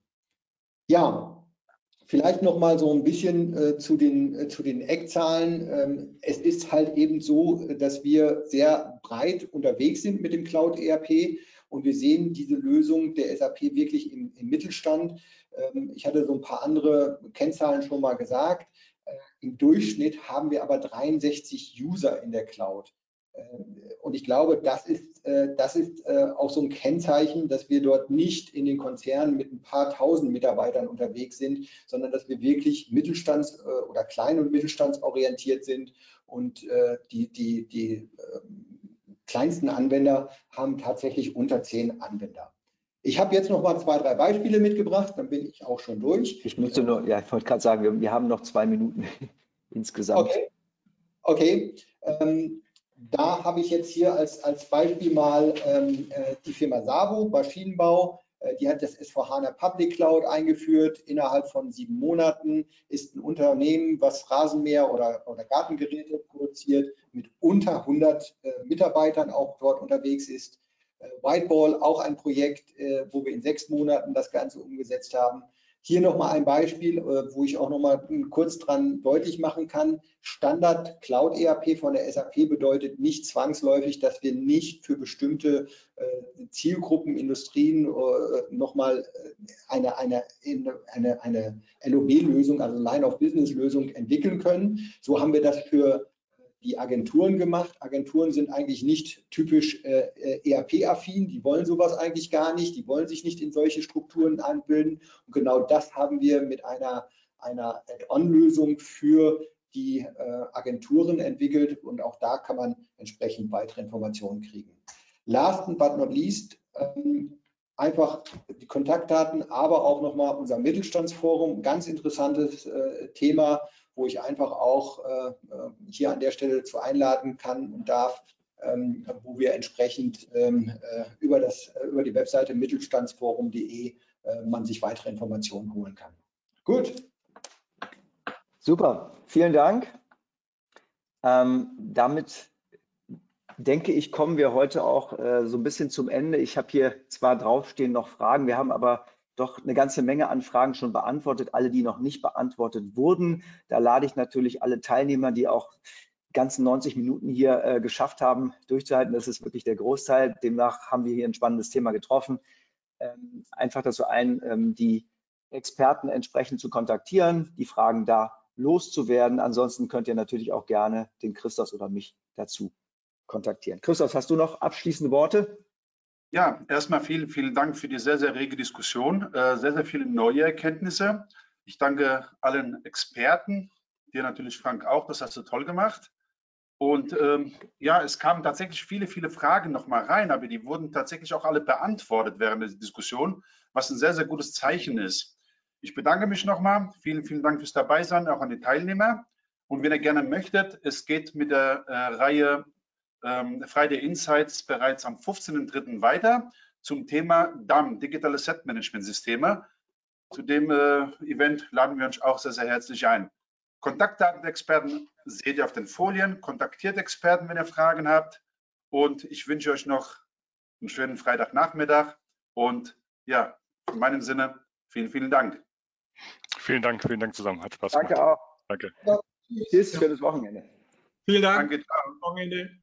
Ja, Vielleicht noch mal so ein bisschen äh, zu, den, äh, zu den Eckzahlen. Ähm, es ist halt eben so, dass wir sehr breit unterwegs sind mit dem Cloud ERP und wir sehen diese Lösung der SAP wirklich im, im Mittelstand. Ähm, ich hatte so ein paar andere Kennzahlen schon mal gesagt. Äh, Im Durchschnitt haben wir aber 63 User in der Cloud. Äh, und ich glaube, das ist, äh, das ist äh, auch so ein Kennzeichen, dass wir dort nicht in den Konzernen mit ein paar tausend Mitarbeitern unterwegs sind, sondern dass wir wirklich mittelstands- oder klein- und mittelstandsorientiert sind. Und die, die, die kleinsten Anwender haben tatsächlich unter zehn Anwender. Ich habe jetzt noch mal zwei, drei Beispiele mitgebracht, dann bin ich auch schon durch. Ich müsste nur, ja, ich wollte gerade sagen, wir, wir, haben noch zwei Minuten insgesamt. Okay. Okay. Ähm, da habe ich jetzt hier als, als Beispiel mal ähm, äh, die Firma Sabo, Maschinenbau. Äh, die hat das S4HANA Public Cloud eingeführt. Innerhalb von sieben Monaten ist ein Unternehmen, was Rasenmäher oder, oder Gartengeräte produziert, mit unter 100 äh, Mitarbeitern auch dort unterwegs ist. Äh, Whiteball, auch ein Projekt, äh, wo wir in sechs Monaten das Ganze umgesetzt haben. Hier nochmal ein Beispiel, äh, wo ich auch nochmal kurz dran deutlich machen kann. Standard Cloud ERP von der SAP bedeutet nicht zwangsläufig, dass wir nicht für bestimmte äh, Zielgruppen, Industrien äh, nochmal eine, eine, eine, eine LOB-Lösung, also Line-of-Business-Lösung entwickeln können. So haben wir das für die Agenturen gemacht. Agenturen sind eigentlich nicht typisch äh, äh ERP-affin, die wollen sowas eigentlich gar nicht, die wollen sich nicht in solche Strukturen anbilden. Und genau das haben wir mit einer, einer Add-on-Lösung für die äh, Agenturen entwickelt und auch da kann man entsprechend weitere Informationen kriegen. Last but not least, ähm, einfach die Kontaktdaten, aber auch nochmal unser Mittelstandsforum, ganz interessantes äh, Thema, wo ich einfach auch äh, äh, hier an der Stelle zu einladen kann und darf, ähm, wo wir entsprechend ähm, äh, über, das, äh, über die Webseite mittelstandsforum.de äh, man sich weitere Informationen holen kann. Gut. Super, vielen Dank. Ähm, damit denke ich, kommen wir heute auch äh, so ein bisschen zum Ende. Ich habe hier zwar draufstehen noch Fragen, wir haben aber doch eine ganze Menge an Fragen schon beantwortet, alle, die noch nicht beantwortet wurden. Da lade ich natürlich alle Teilnehmer, die auch ganzen 90 Minuten hier äh, geschafft haben, durchzuhalten. Das ist wirklich der Großteil. Demnach haben wir hier ein spannendes Thema getroffen. Ähm, einfach dazu ein, ähm, die Experten entsprechend zu kontaktieren, die Fragen da loszuwerden. Ansonsten könnt ihr natürlich auch gerne den Christoph oder mich dazu kontaktieren. Christoph, hast du noch abschließende Worte? Ja, erstmal vielen, vielen Dank für die sehr, sehr rege Diskussion, äh, sehr, sehr viele neue Erkenntnisse. Ich danke allen Experten, dir natürlich, Frank, auch, das hast du toll gemacht. Und ähm, ja, es kamen tatsächlich viele, viele Fragen nochmal rein, aber die wurden tatsächlich auch alle beantwortet während der Diskussion, was ein sehr, sehr gutes Zeichen ist. Ich bedanke mich nochmal. Vielen, vielen Dank fürs Dabeisein, auch an die Teilnehmer. Und wenn ihr gerne möchtet, es geht mit der äh, Reihe ähm, Friday Insights bereits am 15.03. weiter zum Thema DAM, Digital Asset Management Systeme. Zu dem äh, Event laden wir uns auch sehr, sehr herzlich ein. Kontaktdatenexperten seht ihr auf den Folien. Kontaktiert Experten, wenn ihr Fragen habt. Und ich wünsche euch noch einen schönen Freitagnachmittag. Und ja, in meinem Sinne, vielen, vielen Dank. Vielen Dank, vielen Dank zusammen. Hat Spaß Danke gemacht. auch. Danke. Tschüss, schönes Wochenende. Vielen Dank. Danke, ciao. Wochenende.